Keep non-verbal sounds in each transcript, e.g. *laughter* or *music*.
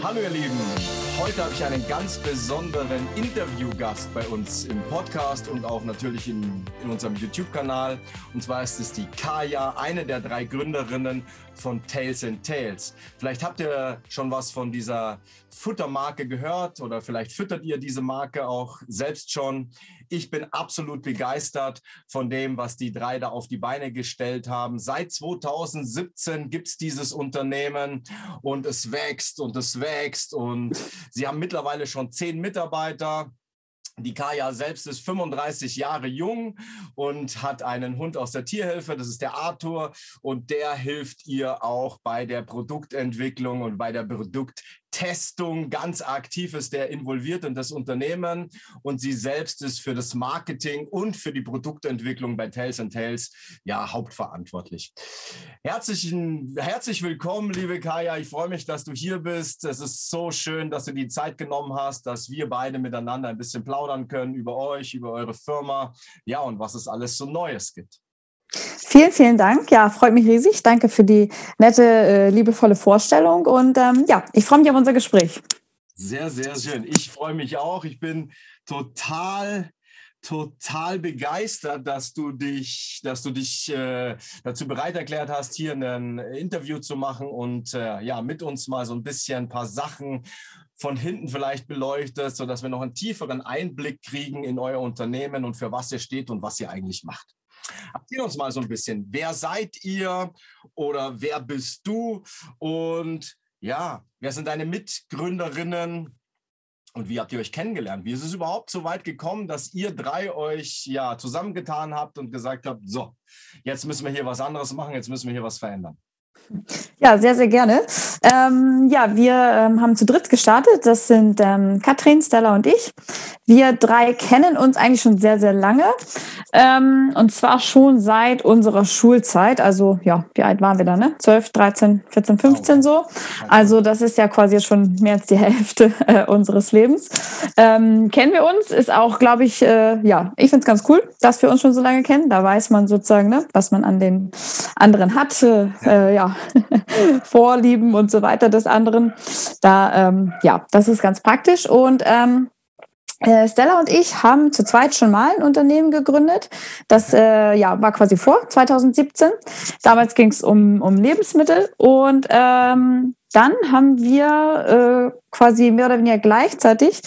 Hallo ihr Lieben, heute habe ich einen ganz besonderen Interviewgast bei uns im Podcast und auch natürlich in, in unserem YouTube-Kanal. Und zwar ist es die Kaya, eine der drei Gründerinnen von Tales and Tales. Vielleicht habt ihr schon was von dieser Futtermarke gehört oder vielleicht füttert ihr diese Marke auch selbst schon. Ich bin absolut begeistert von dem, was die drei da auf die Beine gestellt haben. Seit 2017 gibt es dieses Unternehmen und es wächst und es wächst und sie haben mittlerweile schon zehn Mitarbeiter. Die Kaya selbst ist 35 Jahre jung und hat einen Hund aus der Tierhilfe, das ist der Arthur, und der hilft ihr auch bei der Produktentwicklung und bei der Produkt Testung ganz aktiv ist, der involviert in das Unternehmen und sie selbst ist für das Marketing und für die Produktentwicklung bei Tales and Tales ja hauptverantwortlich. Herzlichen, herzlich willkommen, liebe Kaya. Ich freue mich, dass du hier bist. Es ist so schön, dass du die Zeit genommen hast, dass wir beide miteinander ein bisschen plaudern können über euch, über eure Firma, ja und was es alles so Neues gibt. Vielen, vielen Dank. Ja, freut mich riesig. Danke für die nette, äh, liebevolle Vorstellung. Und ähm, ja, ich freue mich auf unser Gespräch. Sehr, sehr schön. Ich freue mich auch. Ich bin total total begeistert, dass du dich, dass du dich äh, dazu bereit erklärt hast, hier ein Interview zu machen und äh, ja, mit uns mal so ein bisschen ein paar Sachen von hinten vielleicht beleuchtest, sodass wir noch einen tieferen Einblick kriegen in euer Unternehmen und für was ihr steht und was ihr eigentlich macht. Erzähl uns mal so ein bisschen, wer seid ihr oder wer bist du und ja, wer sind deine Mitgründerinnen und wie habt ihr euch kennengelernt? Wie ist es überhaupt so weit gekommen, dass ihr drei euch ja zusammengetan habt und gesagt habt, so, jetzt müssen wir hier was anderes machen, jetzt müssen wir hier was verändern? Ja, sehr, sehr gerne. Ähm, ja, wir ähm, haben zu dritt gestartet. Das sind ähm, Katrin, Stella und ich. Wir drei kennen uns eigentlich schon sehr, sehr lange. Ähm, und zwar schon seit unserer Schulzeit. Also, ja, wie alt waren wir da, ne? 12, 13, 14, 15 so. Also, das ist ja quasi schon mehr als die *laughs* Hälfte äh, unseres Lebens. Ähm, kennen wir uns, ist auch, glaube ich, äh, ja, ich finde es ganz cool, dass wir uns schon so lange kennen. Da weiß man sozusagen, ne, was man an den anderen hat. Äh, ja, *laughs* Vorlieben und so weiter des anderen. Da, ähm, ja, das ist ganz praktisch. Und ähm, äh, Stella und ich haben zu zweit schon mal ein Unternehmen gegründet. Das äh, ja, war quasi vor 2017. Damals ging es um, um Lebensmittel und ähm, dann haben wir äh, quasi mehr oder weniger gleichzeitig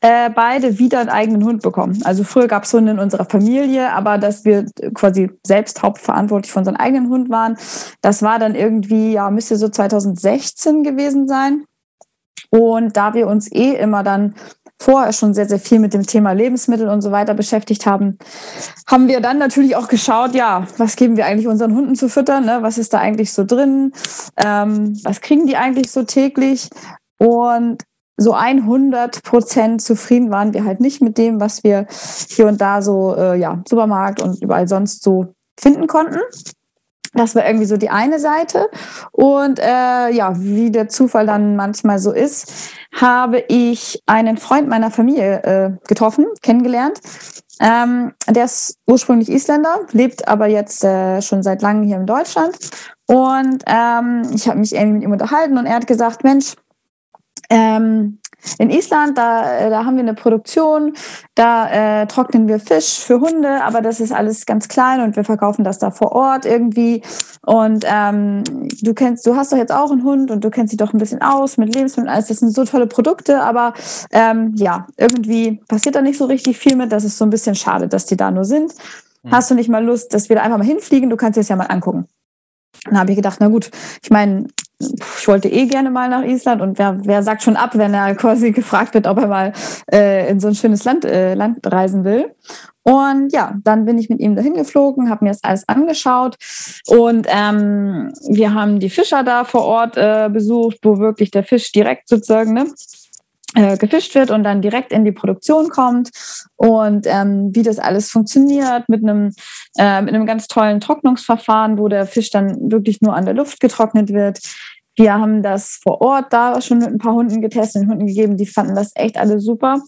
äh, beide wieder einen eigenen Hund bekommen. Also früher gab es Hunde in unserer Familie, aber dass wir quasi selbst hauptverantwortlich für unseren eigenen Hund waren, das war dann irgendwie, ja, müsste so 2016 gewesen sein. Und da wir uns eh immer dann vorher schon sehr, sehr viel mit dem Thema Lebensmittel und so weiter beschäftigt haben, haben wir dann natürlich auch geschaut, ja, was geben wir eigentlich unseren Hunden zu füttern, ne? was ist da eigentlich so drin, ähm, was kriegen die eigentlich so täglich und so 100 Prozent zufrieden waren wir halt nicht mit dem, was wir hier und da so, äh, ja, Supermarkt und überall sonst so finden konnten. Das war irgendwie so die eine Seite. Und äh, ja, wie der Zufall dann manchmal so ist, habe ich einen Freund meiner Familie äh, getroffen, kennengelernt. Ähm, der ist ursprünglich Isländer, lebt aber jetzt äh, schon seit langem hier in Deutschland. Und ähm, ich habe mich irgendwie mit ihm unterhalten und er hat gesagt, Mensch, ähm, in Island, da, äh, da haben wir eine Produktion, da äh, trocknen wir Fisch für Hunde, aber das ist alles ganz klein und wir verkaufen das da vor Ort irgendwie. Und ähm, du kennst, du hast doch jetzt auch einen Hund und du kennst dich doch ein bisschen aus mit Lebensmitteln. Alles, das sind so tolle Produkte, aber ähm, ja, irgendwie passiert da nicht so richtig viel mit. Das ist so ein bisschen schade, dass die da nur sind. Mhm. Hast du nicht mal Lust, dass wir da einfach mal hinfliegen? Du kannst dir das ja mal angucken. Dann habe ich gedacht, na gut, ich meine, ich wollte eh gerne mal nach Island und wer, wer sagt schon ab, wenn er quasi *laughs* gefragt wird, ob er mal äh, in so ein schönes Land, äh, Land reisen will. Und ja, dann bin ich mit ihm dahin geflogen, habe mir das alles angeschaut und ähm, wir haben die Fischer da vor Ort äh, besucht, wo wirklich der Fisch direkt sozusagen ne, äh, gefischt wird und dann direkt in die Produktion kommt und ähm, wie das alles funktioniert mit einem, äh, mit einem ganz tollen Trocknungsverfahren, wo der Fisch dann wirklich nur an der Luft getrocknet wird. Wir haben das vor Ort da schon mit ein paar Hunden getestet, den Hunden gegeben, die fanden das echt alle super.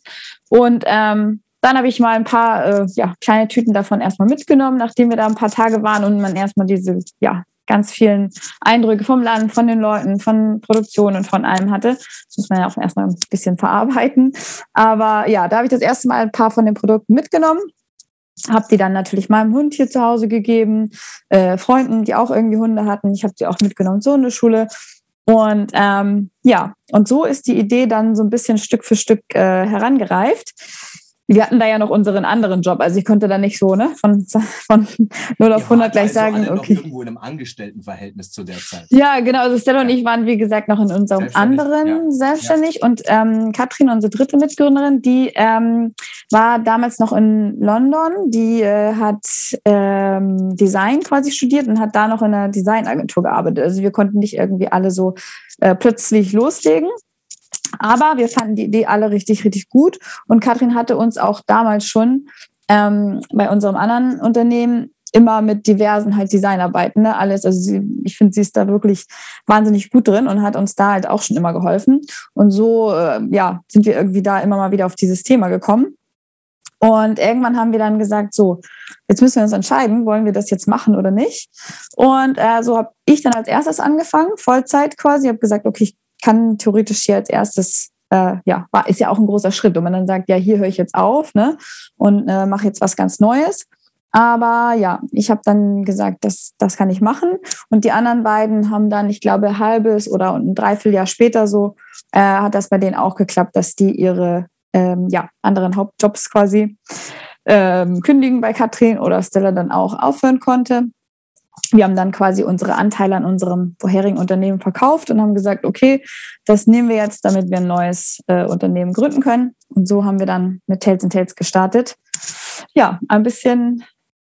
Und ähm, dann habe ich mal ein paar äh, ja, kleine Tüten davon erstmal mitgenommen, nachdem wir da ein paar Tage waren und man erstmal diese ja, ganz vielen Eindrücke vom Land, von den Leuten, von Produktion und von allem hatte. Das muss man ja auch erstmal ein bisschen verarbeiten. Aber ja, da habe ich das erste Mal ein paar von den Produkten mitgenommen. Habe die dann natürlich meinem Hund hier zu Hause gegeben, äh, Freunden, die auch irgendwie Hunde hatten. Ich habe die auch mitgenommen zur Hundeschule. Und ähm, ja, und so ist die Idee dann so ein bisschen Stück für Stück äh, herangereift wir hatten da ja noch unseren anderen Job. Also ich konnte da nicht so ne, von, von 0 auf 100 gleich also sagen, okay. irgendwo in einem Angestelltenverhältnis zu der Zeit. Ja, genau. Also Stella ja. und ich waren, wie gesagt, noch in unserem anderen ja. selbstständig. Ja. Und ähm, Katrin, unsere dritte Mitgründerin, die ähm, war damals noch in London. Die äh, hat ähm, Design quasi studiert und hat da noch in einer Designagentur gearbeitet. Also wir konnten nicht irgendwie alle so äh, plötzlich loslegen. Aber wir fanden die Idee alle richtig, richtig gut. Und Katrin hatte uns auch damals schon ähm, bei unserem anderen Unternehmen immer mit diversen halt Designarbeiten, ne, alles. Also sie, ich finde, sie ist da wirklich wahnsinnig gut drin und hat uns da halt auch schon immer geholfen. Und so, äh, ja, sind wir irgendwie da immer mal wieder auf dieses Thema gekommen. Und irgendwann haben wir dann gesagt, so, jetzt müssen wir uns entscheiden, wollen wir das jetzt machen oder nicht. Und äh, so habe ich dann als erstes angefangen, Vollzeit quasi. Habe gesagt, okay, ich kann theoretisch hier als erstes, äh, ja, war, ist ja auch ein großer Schritt, wenn man dann sagt, ja, hier höre ich jetzt auf ne, und äh, mache jetzt was ganz Neues. Aber ja, ich habe dann gesagt, das, das kann ich machen. Und die anderen beiden haben dann, ich glaube, halbes oder ein Dreivierteljahr später so, äh, hat das bei denen auch geklappt, dass die ihre ähm, ja, anderen Hauptjobs quasi ähm, kündigen bei Katrin oder Stella dann auch aufhören konnte wir haben dann quasi unsere Anteile an unserem vorherigen Unternehmen verkauft und haben gesagt, okay, das nehmen wir jetzt, damit wir ein neues äh, Unternehmen gründen können. Und so haben wir dann mit Tales and Tales gestartet. Ja, ein bisschen,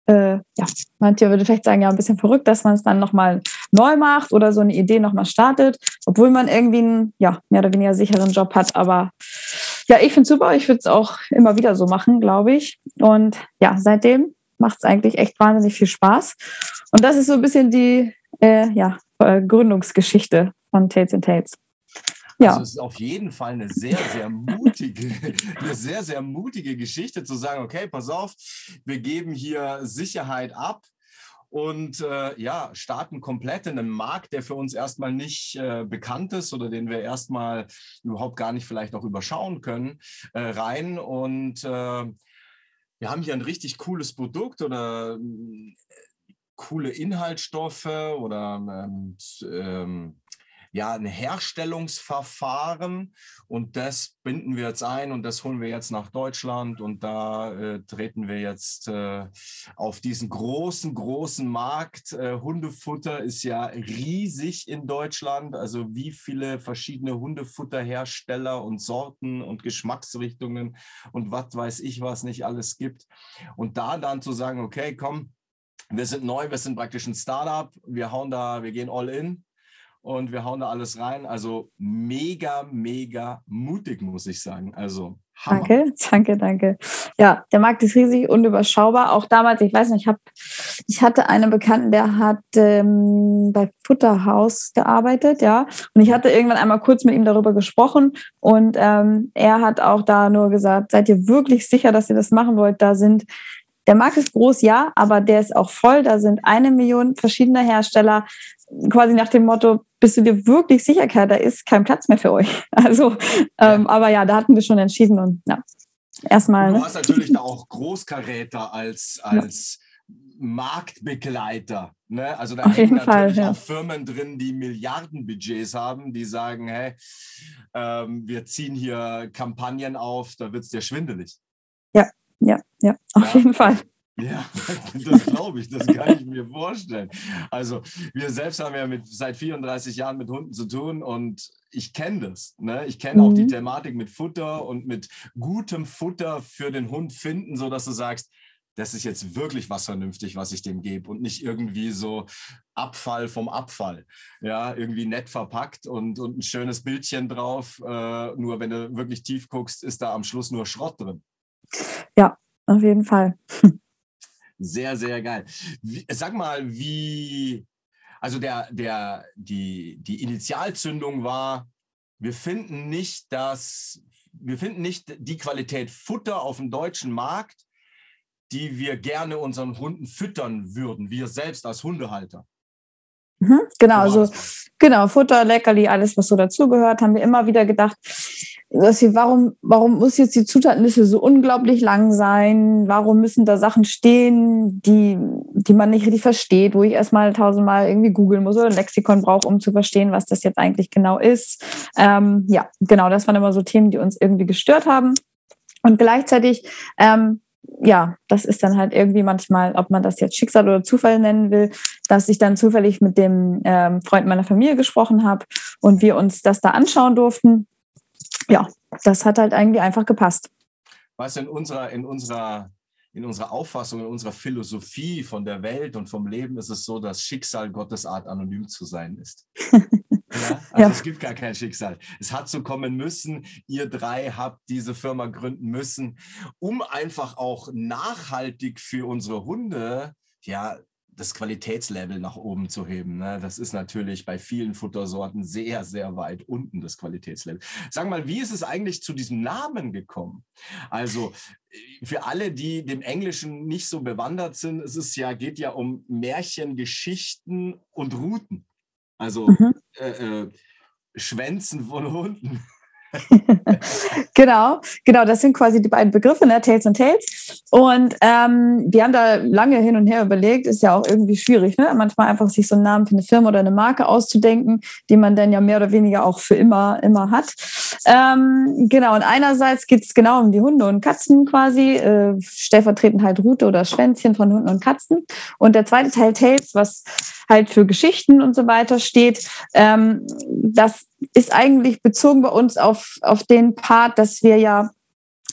äh, ja, manche würde vielleicht sagen, ja, ein bisschen verrückt, dass man es dann nochmal neu macht oder so eine Idee nochmal startet, obwohl man irgendwie einen, ja, mehr oder weniger sicheren Job hat. Aber ja, ich finde es super. Ich würde es auch immer wieder so machen, glaube ich. Und ja, seitdem macht es eigentlich echt wahnsinnig viel Spaß. Und das ist so ein bisschen die äh, ja, äh, Gründungsgeschichte von Tales and Tales. Ja. Also es ist auf jeden Fall eine sehr, sehr mutige, *laughs* eine sehr, sehr mutige Geschichte zu sagen, okay, pass auf, wir geben hier Sicherheit ab und äh, ja, starten komplett in einen Markt, der für uns erstmal nicht äh, bekannt ist oder den wir erstmal überhaupt gar nicht vielleicht auch überschauen können, äh, rein. Und äh, wir haben hier ein richtig cooles Produkt oder äh, coole Inhaltsstoffe oder ähm, ähm, ja, ein Herstellungsverfahren. Und das binden wir jetzt ein und das holen wir jetzt nach Deutschland. Und da äh, treten wir jetzt äh, auf diesen großen, großen Markt. Äh, Hundefutter ist ja riesig in Deutschland, also wie viele verschiedene Hundefutterhersteller und Sorten und Geschmacksrichtungen und was weiß ich, was nicht alles gibt. Und da dann zu sagen, okay, komm, wir sind neu, wir sind praktisch ein Startup, wir hauen da, wir gehen all in und wir hauen da alles rein. Also mega, mega mutig, muss ich sagen. Also Hammer. Danke, *laughs* danke, danke. Ja, der Markt ist riesig und überschaubar. Auch damals, ich weiß nicht, ich, hab, ich hatte einen Bekannten, der hat ähm, bei Futterhaus gearbeitet, ja. Und ich hatte irgendwann einmal kurz mit ihm darüber gesprochen und ähm, er hat auch da nur gesagt, seid ihr wirklich sicher, dass ihr das machen wollt? Da sind der Markt ist groß, ja, aber der ist auch voll. Da sind eine Million verschiedene Hersteller quasi nach dem Motto, bist du dir wirklich sicher, Kerl, da ist kein Platz mehr für euch. *laughs* Also, ähm, aber ja, da hatten wir schon entschieden und ja, erstmal. Du ne? hast natürlich da auch Großkaräter als, als ja. Marktbegleiter. Ne? Also da Auf hängen natürlich Fall, ja. auch Firmen drin, die Milliardenbudgets haben, die sagen, hey, ähm, wir ziehen hier Kampagnen auf, da wird es dir schwindelig. Ja, ja, ja, auf ja. jeden Fall. Ja, *laughs* *laughs* das glaube ich, das kann ich mir vorstellen. Also wir selbst haben ja mit, seit 34 Jahren mit Hunden zu tun und ich kenne das. Ne? Ich kenne mhm. auch die mhm. Thematik mit Futter und mit gutem Futter für den Hund finden, sodass du sagst, das ist jetzt wirklich was vernünftig, was ich dem gebe und nicht irgendwie so Abfall vom Abfall. Ja, irgendwie nett verpackt und, und ein schönes Bildchen drauf. Äh, nur wenn du wirklich tief guckst, ist da am Schluss nur Schrott drin. Ja, auf jeden Fall. *laughs* Sehr, sehr geil. Wie, sag mal, wie, also der, der, die, die Initialzündung war, wir finden nicht das, wir finden nicht die Qualität Futter auf dem deutschen Markt, die wir gerne unseren Hunden füttern würden, wir selbst als Hundehalter. Mhm, genau, also genau, Futter, Leckerli, alles, was so dazugehört, haben wir immer wieder gedacht, dass wir, warum, warum muss jetzt die Zutatenliste so unglaublich lang sein? Warum müssen da Sachen stehen, die, die man nicht richtig versteht, wo ich erstmal tausendmal irgendwie googeln muss oder ein Lexikon brauche, um zu verstehen, was das jetzt eigentlich genau ist? Ähm, ja, genau, das waren immer so Themen, die uns irgendwie gestört haben. Und gleichzeitig ähm, ja, das ist dann halt irgendwie manchmal, ob man das jetzt Schicksal oder Zufall nennen will, dass ich dann zufällig mit dem ähm, Freund meiner Familie gesprochen habe und wir uns das da anschauen durften. Ja, das hat halt irgendwie einfach gepasst. Was in unserer, in unserer, in unserer Auffassung, in unserer Philosophie von der Welt und vom Leben ist es so, dass Schicksal Gottes Art anonym zu sein ist. *laughs* Ja, *laughs* also ja. es gibt gar kein Schicksal. Es hat so kommen müssen. Ihr drei habt diese Firma gründen müssen, um einfach auch nachhaltig für unsere Hunde ja das Qualitätslevel nach oben zu heben. Ne? Das ist natürlich bei vielen Futtersorten sehr, sehr weit unten, das Qualitätslevel. Sag mal, wie ist es eigentlich zu diesem Namen gekommen? Also für alle, die dem Englischen nicht so bewandert sind, es ist ja, geht ja um Märchen, Geschichten und Routen. Also mhm. äh, äh, Schwänzen von Hunden. *laughs* *laughs* genau, genau, das sind quasi die beiden Begriffe, ne? Tails und Tails. Und ähm, wir haben da lange hin und her überlegt, ist ja auch irgendwie schwierig, ne? Manchmal einfach sich so einen Namen für eine Firma oder eine Marke auszudenken, die man dann ja mehr oder weniger auch für immer, immer hat. Ähm, genau, und einerseits geht es genau um die Hunde und Katzen quasi, äh, stellvertretend halt Rute oder Schwänzchen von Hunden und Katzen. Und der zweite Teil Tales, was halt für Geschichten und so weiter steht, ähm, das ist eigentlich bezogen bei uns auf, auf den Part, dass wir ja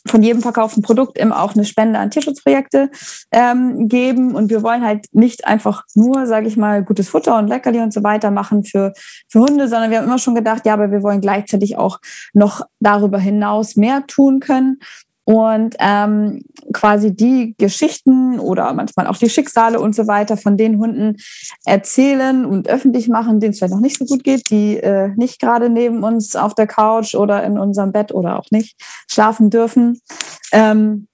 von jedem verkauften Produkt immer auch eine Spende an Tierschutzprojekte ähm, geben. Und wir wollen halt nicht einfach nur, sage ich mal, gutes Futter und Leckerli und so weiter machen für, für Hunde, sondern wir haben immer schon gedacht, ja, aber wir wollen gleichzeitig auch noch darüber hinaus mehr tun können und ähm, quasi die Geschichten oder manchmal auch die Schicksale und so weiter von den Hunden erzählen und öffentlich machen, denen es vielleicht noch nicht so gut geht, die äh, nicht gerade neben uns auf der Couch oder in unserem Bett oder auch nicht schlafen dürfen. Ähm,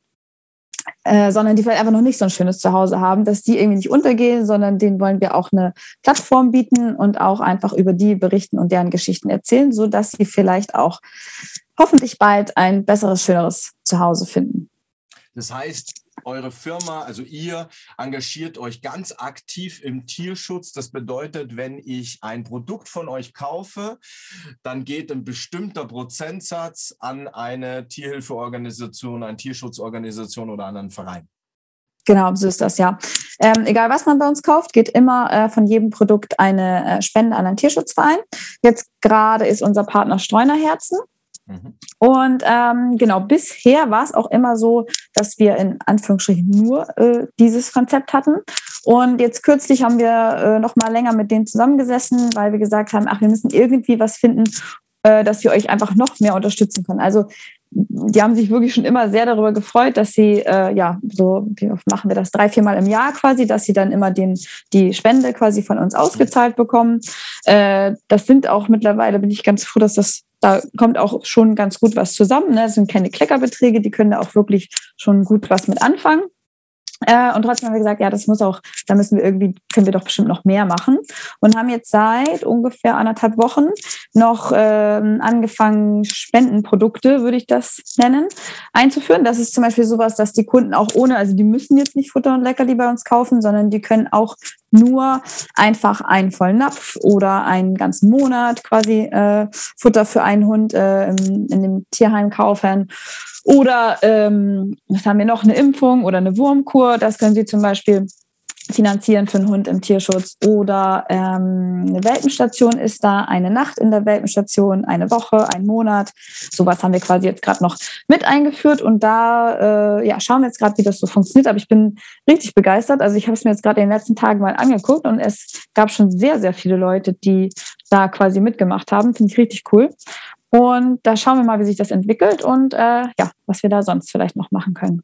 äh, sondern die vielleicht einfach noch nicht so ein schönes Zuhause haben, dass die irgendwie nicht untergehen, sondern denen wollen wir auch eine Plattform bieten und auch einfach über die berichten und deren Geschichten erzählen, so dass sie vielleicht auch hoffentlich bald ein besseres, schöneres Zuhause finden. Das heißt, eure Firma, also ihr, engagiert euch ganz aktiv im Tierschutz. Das bedeutet, wenn ich ein Produkt von euch kaufe, dann geht ein bestimmter Prozentsatz an eine Tierhilfeorganisation, eine Tierschutzorganisation oder an einen Verein. Genau, so ist das ja. Ähm, egal, was man bei uns kauft, geht immer äh, von jedem Produkt eine äh, Spende an einen Tierschutzverein. Jetzt gerade ist unser Partner Streunerherzen. Mhm. Und ähm, genau, bisher war es auch immer so, dass wir in Anführungsstrichen nur äh, dieses Konzept hatten. Und jetzt kürzlich haben wir äh, noch mal länger mit denen zusammengesessen, weil wir gesagt haben, ach, wir müssen irgendwie was finden, äh, dass wir euch einfach noch mehr unterstützen können. Also die haben sich wirklich schon immer sehr darüber gefreut, dass sie, äh, ja, so wie machen wir das, drei, viermal im Jahr quasi, dass sie dann immer den, die Spende quasi von uns ausgezahlt bekommen. Äh, das sind auch mittlerweile, bin ich ganz froh, dass das da kommt auch schon ganz gut was zusammen. Ne? Das sind keine Kleckerbeträge, die können da auch wirklich schon gut was mit anfangen. Äh, und trotzdem haben wir gesagt, ja, das muss auch, da müssen wir irgendwie, können wir doch bestimmt noch mehr machen. Und haben jetzt seit ungefähr anderthalb Wochen noch ähm, angefangen, Spendenprodukte, würde ich das nennen, einzuführen. Das ist zum Beispiel sowas, dass die Kunden auch ohne, also die müssen jetzt nicht Futter und Leckerli bei uns kaufen, sondern die können auch nur einfach einen vollen Napf oder einen ganzen Monat quasi äh, Futter für einen Hund äh, in, in dem Tierheim kaufen oder ähm, was haben wir noch? Eine Impfung oder eine Wurmkur. Das können Sie zum Beispiel finanzieren für einen Hund im Tierschutz. Oder ähm, eine Welpenstation ist da, eine Nacht in der Welpenstation, eine Woche, ein Monat. Sowas haben wir quasi jetzt gerade noch mit eingeführt. Und da äh, ja, schauen wir jetzt gerade, wie das so funktioniert. Aber ich bin richtig begeistert. Also ich habe es mir jetzt gerade in den letzten Tagen mal angeguckt und es gab schon sehr, sehr viele Leute, die da quasi mitgemacht haben. Finde ich richtig cool. Und da schauen wir mal, wie sich das entwickelt und äh, ja, was wir da sonst vielleicht noch machen können.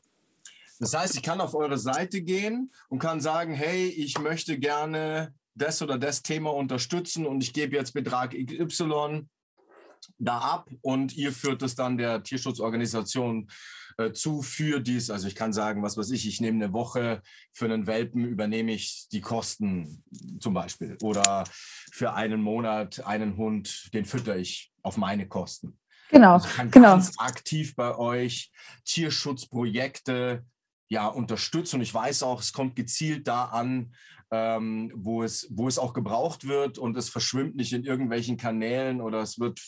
Das heißt, ich kann auf eure Seite gehen und kann sagen, hey, ich möchte gerne das oder das Thema unterstützen und ich gebe jetzt Betrag XY da ab und ihr führt es dann der Tierschutzorganisation äh, zu für dies. Also ich kann sagen, was weiß ich, ich nehme eine Woche für einen Welpen, übernehme ich die Kosten zum Beispiel. Oder für einen Monat einen Hund, den fütter ich auf meine Kosten. Genau, also ich kann genau. ganz aktiv bei euch Tierschutzprojekte ja, unterstützen. Und ich weiß auch, es kommt gezielt da an, ähm, wo, es, wo es auch gebraucht wird und es verschwimmt nicht in irgendwelchen Kanälen oder es wird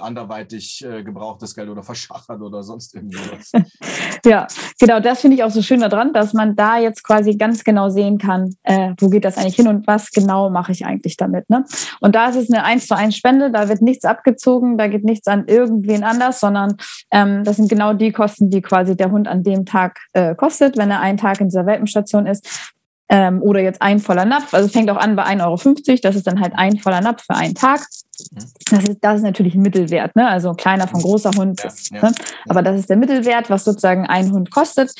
anderweitig äh, gebrauchtes Geld oder *laughs* verschachert oder sonst irgendwas. *laughs* ja, genau, das finde ich auch so schön daran, dass man da jetzt quasi ganz genau sehen kann, äh, wo geht das eigentlich hin und was genau mache ich eigentlich damit. Ne? Und da ist es eine 1 zu 1 Spende, da wird nichts abgezogen, da geht nichts an irgendwen anders, sondern ähm, das sind genau die Kosten, die quasi der Hund an dem Tag äh, kostet, wenn er einen Tag in dieser Welpenstation ist. Ähm, oder jetzt ein voller Napf. Also es fängt auch an bei 1,50 Euro. Das ist dann halt ein voller Napf für einen Tag. Mhm. Das ist, das ist natürlich ein Mittelwert. Ne? Also kleiner von großer Hund. Ja, ist, ja. Ne? Aber das ist der Mittelwert, was sozusagen ein Hund kostet.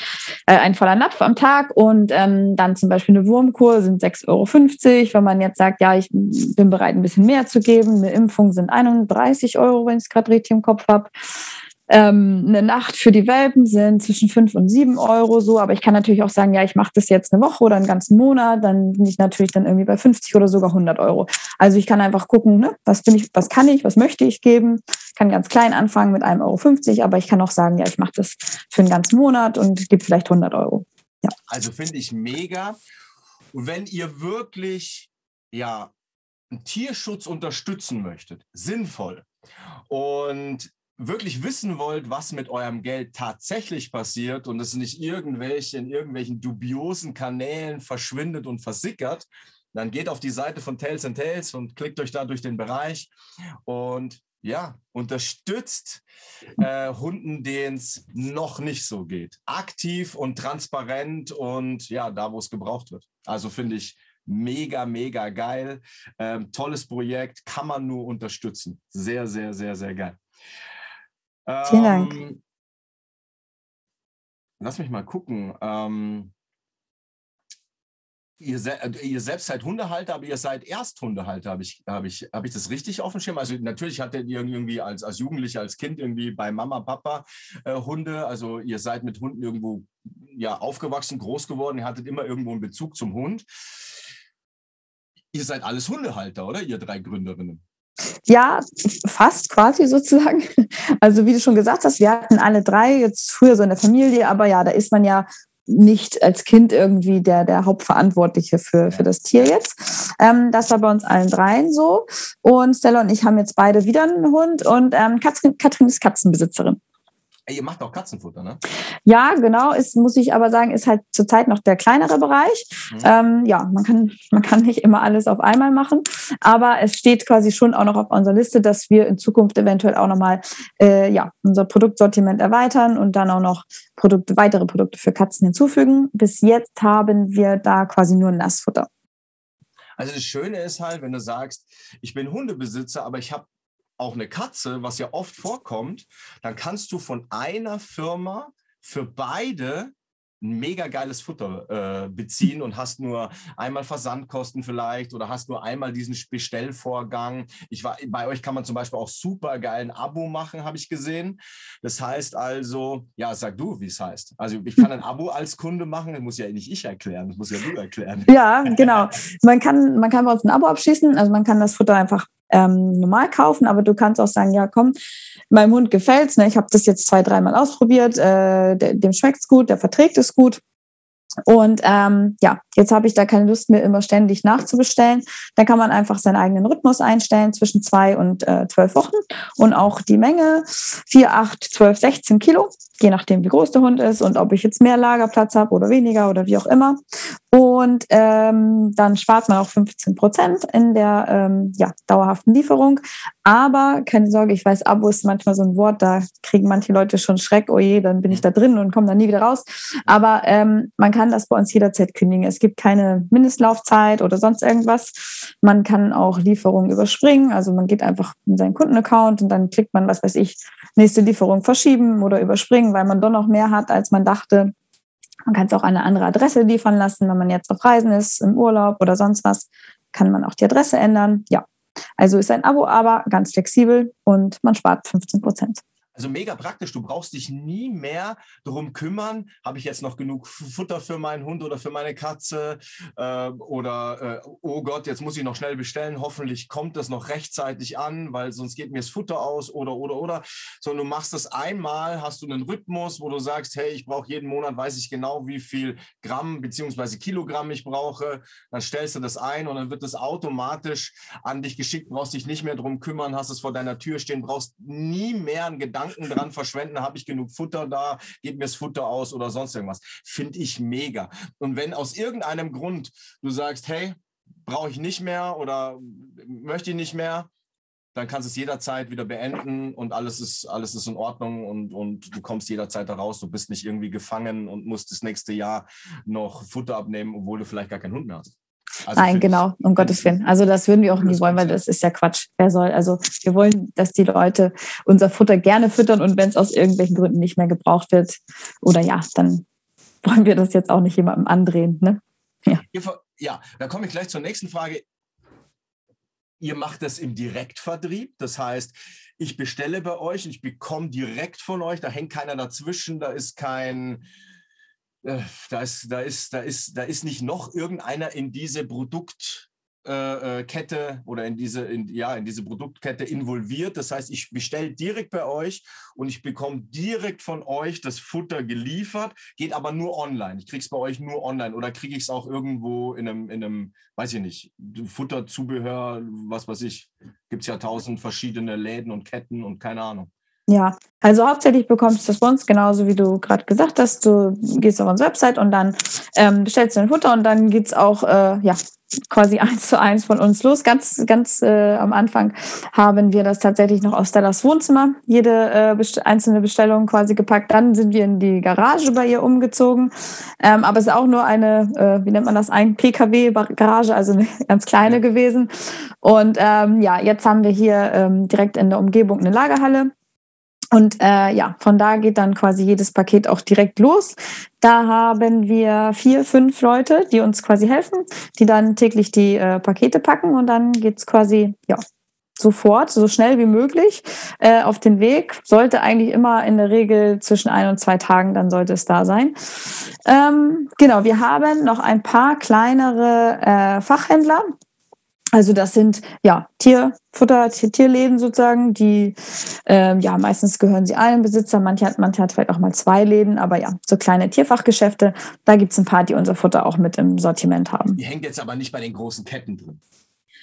Äh, ein voller Napf am Tag. Und ähm, dann zum Beispiel eine Wurmkur sind 6,50 Euro. Wenn man jetzt sagt, ja, ich bin bereit, ein bisschen mehr zu geben. Eine Impfung sind 31 Euro, wenn ich es gerade richtig im Kopf habe. Ähm, eine Nacht für die Welpen sind zwischen 5 und 7 Euro so, aber ich kann natürlich auch sagen, ja, ich mache das jetzt eine Woche oder einen ganzen Monat, dann bin ich natürlich dann irgendwie bei 50 oder sogar 100 Euro. Also ich kann einfach gucken, ne, was bin ich, was kann ich, was möchte ich geben. Kann ganz klein anfangen mit 1,50 Euro, aber ich kann auch sagen, ja, ich mache das für einen ganzen Monat und gebe vielleicht 100 Euro. Ja. Also finde ich mega. Und wenn ihr wirklich, ja, Tierschutz unterstützen möchtet, sinnvoll, und wirklich wissen wollt, was mit eurem Geld tatsächlich passiert und es nicht irgendwelche in irgendwelchen dubiosen Kanälen verschwindet und versickert, dann geht auf die Seite von Tales and Tales und klickt euch da durch den Bereich und ja, unterstützt äh, Hunden, denen es noch nicht so geht. Aktiv und transparent und ja, da, wo es gebraucht wird. Also finde ich mega, mega geil. Ähm, tolles Projekt, kann man nur unterstützen. Sehr, sehr, sehr, sehr geil. Vielen Dank. Ähm, lass mich mal gucken. Ähm, ihr, se äh, ihr, selbst seid Hundehalter, aber ihr seid Ersthundehalter. Habe ich, hab ich, hab ich das richtig auf dem Schirm? Also natürlich hattet ihr irgendwie als, als Jugendlicher, als Kind irgendwie bei Mama, Papa äh, Hunde. Also ihr seid mit Hunden irgendwo ja, aufgewachsen, groß geworden. Ihr hattet immer irgendwo einen Bezug zum Hund. Ihr seid alles Hundehalter, oder? Ihr drei Gründerinnen. Ja, fast quasi sozusagen. *laughs* Also wie du schon gesagt hast, wir hatten alle drei jetzt früher so in der Familie, aber ja, da ist man ja nicht als Kind irgendwie der, der Hauptverantwortliche für, für das Tier jetzt. Ähm, das war bei uns allen dreien so. Und Stella und ich haben jetzt beide wieder einen Hund und ähm, Katrin, Katrin ist Katzenbesitzerin. Ihr macht auch Katzenfutter, ne? Ja, genau. Ist, muss ich aber sagen, ist halt zurzeit noch der kleinere Bereich. Mhm. Ähm, ja, man kann, man kann nicht immer alles auf einmal machen. Aber es steht quasi schon auch noch auf unserer Liste, dass wir in Zukunft eventuell auch nochmal äh, ja, unser Produktsortiment erweitern und dann auch noch Produkte, weitere Produkte für Katzen hinzufügen. Bis jetzt haben wir da quasi nur Nassfutter. Also das Schöne ist halt, wenn du sagst, ich bin Hundebesitzer, aber ich habe auch eine Katze, was ja oft vorkommt, dann kannst du von einer Firma für beide ein mega geiles Futter äh, beziehen und hast nur einmal Versandkosten vielleicht oder hast nur einmal diesen Bestellvorgang. Ich war, bei euch kann man zum Beispiel auch super geilen Abo machen, habe ich gesehen. Das heißt also, ja, sag du, wie es heißt. Also ich kann ein Abo als Kunde machen, das muss ja nicht ich erklären, das muss ja du erklären. Ja, genau. Man kann, man kann bei uns ein Abo abschließen, also man kann das Futter einfach ähm, normal kaufen, aber du kannst auch sagen, ja komm, meinem Hund gefällt's, ne? ich habe das jetzt zwei, dreimal ausprobiert, äh, dem schmeckt's gut, der verträgt es gut. Und ähm, ja, jetzt habe ich da keine Lust mehr, immer ständig nachzubestellen. Da kann man einfach seinen eigenen Rhythmus einstellen zwischen zwei und äh, zwölf Wochen und auch die Menge vier, acht, zwölf, sechzehn Kilo, je nachdem, wie groß der Hund ist und ob ich jetzt mehr Lagerplatz habe oder weniger oder wie auch immer. Und ähm, dann spart man auch 15 Prozent in der ähm, ja, dauerhaften Lieferung. Aber keine Sorge, ich weiß, Abo ist manchmal so ein Wort, da kriegen manche Leute schon Schreck, oh je, dann bin ich da drin und komme dann nie wieder raus. Aber ähm, man kann das bei uns jederzeit kündigen. Es gibt keine Mindestlaufzeit oder sonst irgendwas. Man kann auch Lieferungen überspringen. Also man geht einfach in seinen Kundenaccount und dann klickt man, was weiß ich, nächste Lieferung verschieben oder überspringen, weil man doch noch mehr hat, als man dachte. Man kann es auch an eine andere Adresse liefern lassen, wenn man jetzt auf Reisen ist, im Urlaub oder sonst was, kann man auch die Adresse ändern. Ja, also ist ein Abo aber ganz flexibel und man spart 15 Prozent. Also mega praktisch. Du brauchst dich nie mehr darum kümmern, habe ich jetzt noch genug Futter für meinen Hund oder für meine Katze äh, oder äh, oh Gott, jetzt muss ich noch schnell bestellen. Hoffentlich kommt das noch rechtzeitig an, weil sonst geht mir das Futter aus oder oder oder. Sondern du machst das einmal, hast du einen Rhythmus, wo du sagst, hey, ich brauche jeden Monat, weiß ich genau, wie viel Gramm bzw. Kilogramm ich brauche. Dann stellst du das ein und dann wird das automatisch an dich geschickt. Brauchst dich nicht mehr darum kümmern, hast es vor deiner Tür stehen, brauchst nie mehr einen Gedanken Gedanken dran verschwenden, habe ich genug Futter da, geht mir das Futter aus oder sonst irgendwas. Finde ich mega. Und wenn aus irgendeinem Grund du sagst, hey, brauche ich nicht mehr oder möchte ich nicht mehr, dann kannst du es jederzeit wieder beenden und alles ist, alles ist in Ordnung und, und du kommst jederzeit da raus. Du bist nicht irgendwie gefangen und musst das nächste Jahr noch Futter abnehmen, obwohl du vielleicht gar keinen Hund mehr hast. Also Nein, genau, um Gottes Willen. Also das würden wir auch nie wollen, weil das ist ja Quatsch. Wer soll, also wir wollen, dass die Leute unser Futter gerne füttern und wenn es aus irgendwelchen Gründen nicht mehr gebraucht wird, oder ja, dann wollen wir das jetzt auch nicht jemandem andrehen. Ne? Ja. ja, da komme ich gleich zur nächsten Frage. Ihr macht das im Direktvertrieb, das heißt, ich bestelle bei euch und ich bekomme direkt von euch, da hängt keiner dazwischen, da ist kein, äh, da ist, da ist, da ist, da ist nicht noch irgendeiner in diese Produktkette äh, oder in diese, in, ja, in diese Produktkette involviert. Das heißt, ich bestelle direkt bei euch und ich bekomme direkt von euch das Futter geliefert, geht aber nur online. Ich kriege es bei euch nur online oder kriege ich es auch irgendwo in einem, in einem, weiß ich nicht, Futterzubehör, was weiß ich. Gibt es ja tausend verschiedene Läden und Ketten und keine Ahnung. Ja, also hauptsächlich bekommst du das bei uns, genauso wie du gerade gesagt hast. Du gehst auf unsere Website und dann ähm, bestellst du dein Futter und dann geht's auch äh, ja, quasi *laughs* eins zu eins von uns los. Ganz, ganz äh, am Anfang haben wir das tatsächlich noch aus Stellas Wohnzimmer, jede äh, best einzelne Bestellung quasi gepackt. Dann sind wir in die Garage bei ihr umgezogen. Ähm, aber es ist auch nur eine, äh, wie nennt man das, ein PKW-Garage, also eine *laughs* ganz kleine gewesen. Und ähm, ja, jetzt haben wir hier ähm, direkt in der Umgebung eine Lagerhalle und äh, ja, von da geht dann quasi jedes Paket auch direkt los. Da haben wir vier, fünf Leute, die uns quasi helfen, die dann täglich die äh, Pakete packen und dann geht's quasi, ja, sofort, so schnell wie möglich äh, auf den Weg. Sollte eigentlich immer in der Regel zwischen ein und zwei Tagen, dann sollte es da sein. Ähm, genau, wir haben noch ein paar kleinere äh, Fachhändler, also das sind ja Tierfutter, Tierläden sozusagen, die ähm, ja meistens gehören sie allen Besitzer, manche hat, manche hat vielleicht auch mal zwei Läden, aber ja, so kleine Tierfachgeschäfte, da gibt es ein paar, die unser Futter auch mit im Sortiment haben. Die hängt jetzt aber nicht bei den großen Ketten drin.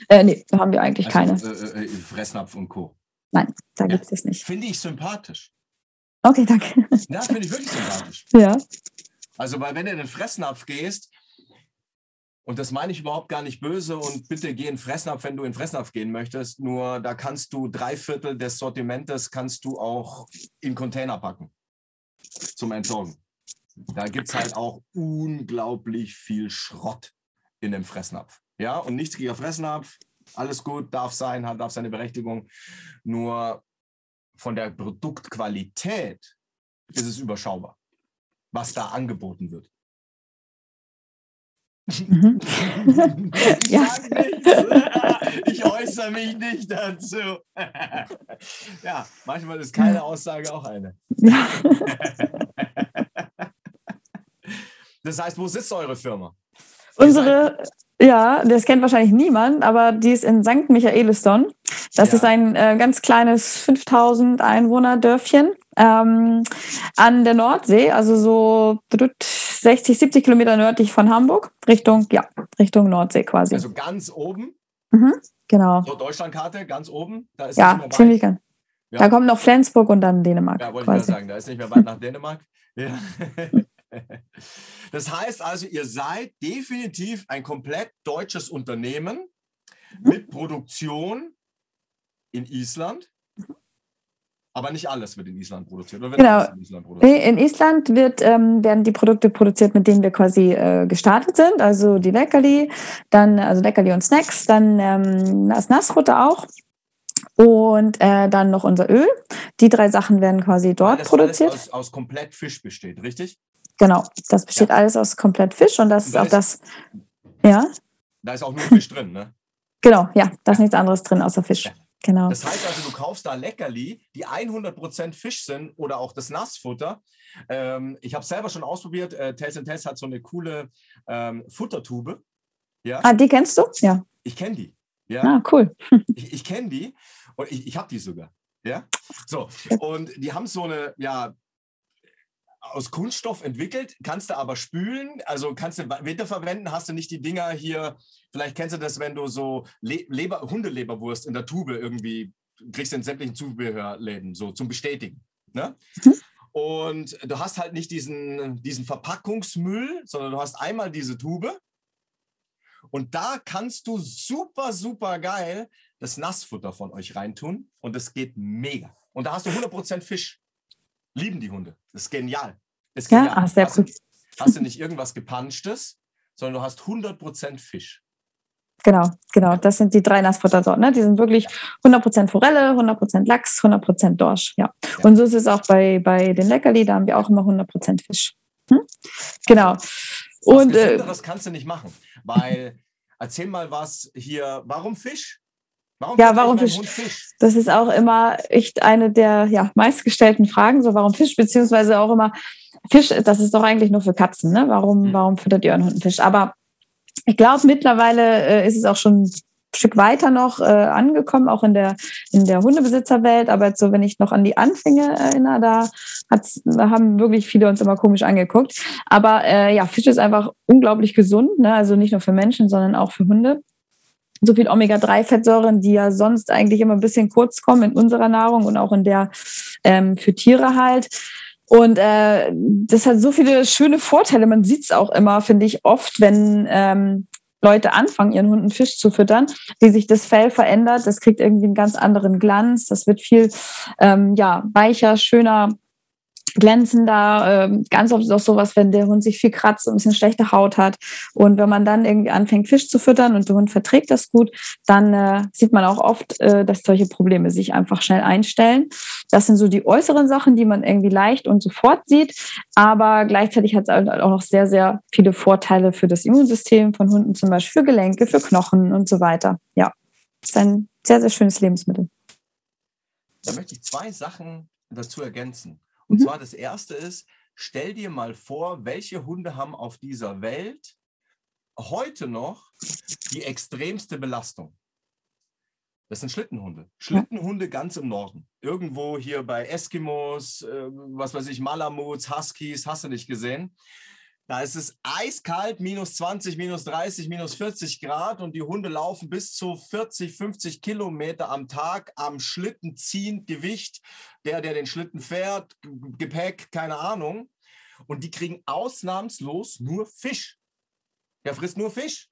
Äh, nee, da haben wir eigentlich also, keine. Äh, äh, Fressnapf und Co. Nein, da ja, gibt es das nicht. Finde ich sympathisch. Okay, danke. Ja, finde ich wirklich sympathisch. *laughs* Ja. Also, weil wenn du in den Fressnapf gehst, und das meine ich überhaupt gar nicht böse und bitte geh in Fressnapf, wenn du in Fressnapf gehen möchtest. Nur da kannst du drei Viertel des Sortimentes kannst du auch in Container packen zum Entsorgen. Da gibt es halt auch unglaublich viel Schrott in dem Fressnapf. Ja, und nichts gegen Fressnapf. Alles gut, darf sein, hat, darf seine Berechtigung. Nur von der Produktqualität ist es überschaubar, was da angeboten wird. Mhm. ich *laughs* ja. *laughs* Ich äußere mich nicht dazu. *laughs* ja, manchmal ist keine Aussage auch eine. Ja. das heißt, wo sitzt eure Firma? Unsere, ja, das kennt wahrscheinlich niemand, aber die ist in St. Michaeliston. Das ja. ist ein äh, ganz kleines 5000 Einwohner Dörfchen ähm, an der Nordsee, also so 60, 70 Kilometer nördlich von Hamburg, Richtung, ja, Richtung Nordsee quasi. Also ganz oben? Mhm, genau. So Deutschlandkarte, ganz oben? Da ist ja, ziemlich ganz. Ja. Da kommt noch Flensburg und dann Dänemark. Ja, wollte quasi. ich sagen, da ist nicht mehr weit nach Dänemark. Ja. *laughs* Das heißt also, ihr seid definitiv ein komplett deutsches Unternehmen mhm. mit Produktion in Island. Aber nicht alles wird in Island produziert. Oder genau. In Island, produziert? in Island wird, ähm, werden die Produkte produziert, mit denen wir quasi äh, gestartet sind. Also die Leckerli, dann also Leckerli und Snacks, dann ähm, das Nassfutter auch und äh, dann noch unser Öl. Die drei Sachen werden quasi dort alles, produziert. Alles aus, aus komplett Fisch besteht, richtig? Genau, das besteht ja. alles aus komplett Fisch und das und ist auch das. *laughs* Ja. Da ist auch nur Fisch drin, ne? Genau, ja, da ist nichts anderes drin außer Fisch. Ja. Genau. Das heißt also, du kaufst da Leckerli, die 100% Fisch sind oder auch das Nassfutter. Ähm, ich habe selber schon ausprobiert. Äh, Tales Tales hat so eine coole ähm, Futtertube. Ja. Ah, die kennst du? Ja. Ich kenne die. Ja. Ah, cool. *laughs* ich ich kenne die und ich, ich habe die sogar. Ja. So. Und die haben so eine, ja, aus Kunststoff entwickelt, kannst du aber spülen, also kannst du wiederverwenden, hast du nicht die Dinger hier, vielleicht kennst du das, wenn du so Le Leber, Hundeleberwurst in der Tube irgendwie kriegst in sämtlichen Zubehörläden, so zum Bestätigen. Ne? Mhm. Und du hast halt nicht diesen, diesen Verpackungsmüll, sondern du hast einmal diese Tube und da kannst du super, super geil das Nassfutter von euch reintun und es geht mega. Und da hast du 100% Fisch. Lieben die Hunde. Das ist genial. Das ist genial. Ja, ach, sehr hast, gut. Du, hast du nicht irgendwas Gepanschtes, sondern du hast 100% Fisch. Genau, genau. Das sind die drei Nassfuttersorten. Ne? Die sind wirklich 100% Forelle, 100% Lachs, 100% Dorsch. Ja. ja. Und so ist es auch bei, bei den Leckerli. Da haben wir auch immer 100% Fisch. Hm? Genau. Und äh, das kannst du nicht machen, weil erzähl mal was hier. Warum Fisch? Warum ja, warum Fisch? Fisch? Das ist auch immer echt eine der ja, meistgestellten Fragen. So, warum Fisch? Beziehungsweise auch immer Fisch, das ist doch eigentlich nur für Katzen. Ne? Warum, hm. warum füttert ihr euren Hund Fisch? Aber ich glaube, mittlerweile äh, ist es auch schon ein Stück weiter noch äh, angekommen, auch in der, in der Hundebesitzerwelt. Aber jetzt so, wenn ich noch an die Anfänge erinnere, da, hat's, da haben wirklich viele uns immer komisch angeguckt. Aber äh, ja, Fisch ist einfach unglaublich gesund, ne? also nicht nur für Menschen, sondern auch für Hunde so viel Omega-3-Fettsäuren, die ja sonst eigentlich immer ein bisschen kurz kommen in unserer Nahrung und auch in der ähm, für Tiere halt. Und äh, das hat so viele schöne Vorteile. Man sieht es auch immer, finde ich, oft, wenn ähm, Leute anfangen, ihren Hunden Fisch zu füttern, wie sich das Fell verändert. Das kriegt irgendwie einen ganz anderen Glanz. Das wird viel ähm, ja, weicher, schöner glänzender. Ähm, ganz oft ist auch sowas, wenn der Hund sich viel kratzt und ein bisschen schlechte Haut hat. Und wenn man dann irgendwie anfängt, Fisch zu füttern und der Hund verträgt das gut, dann äh, sieht man auch oft, äh, dass solche Probleme sich einfach schnell einstellen. Das sind so die äußeren Sachen, die man irgendwie leicht und sofort sieht. Aber gleichzeitig hat es auch noch sehr, sehr viele Vorteile für das Immunsystem von Hunden, zum Beispiel für Gelenke, für Knochen und so weiter. Ja, ist ein sehr, sehr schönes Lebensmittel. Da möchte ich zwei Sachen dazu ergänzen. Und mhm. zwar das erste ist, stell dir mal vor, welche Hunde haben auf dieser Welt heute noch die extremste Belastung. Das sind Schlittenhunde. Schlittenhunde ganz im Norden. Irgendwo hier bei Eskimos, äh, was weiß ich, Malamuts, Huskies, hast du nicht gesehen. Da ist es eiskalt, minus 20, minus 30, minus 40 Grad und die Hunde laufen bis zu 40, 50 Kilometer am Tag am Schlitten ziehen, Gewicht, der, der den Schlitten fährt, Gepäck, keine Ahnung. Und die kriegen ausnahmslos nur Fisch. Der frisst nur Fisch.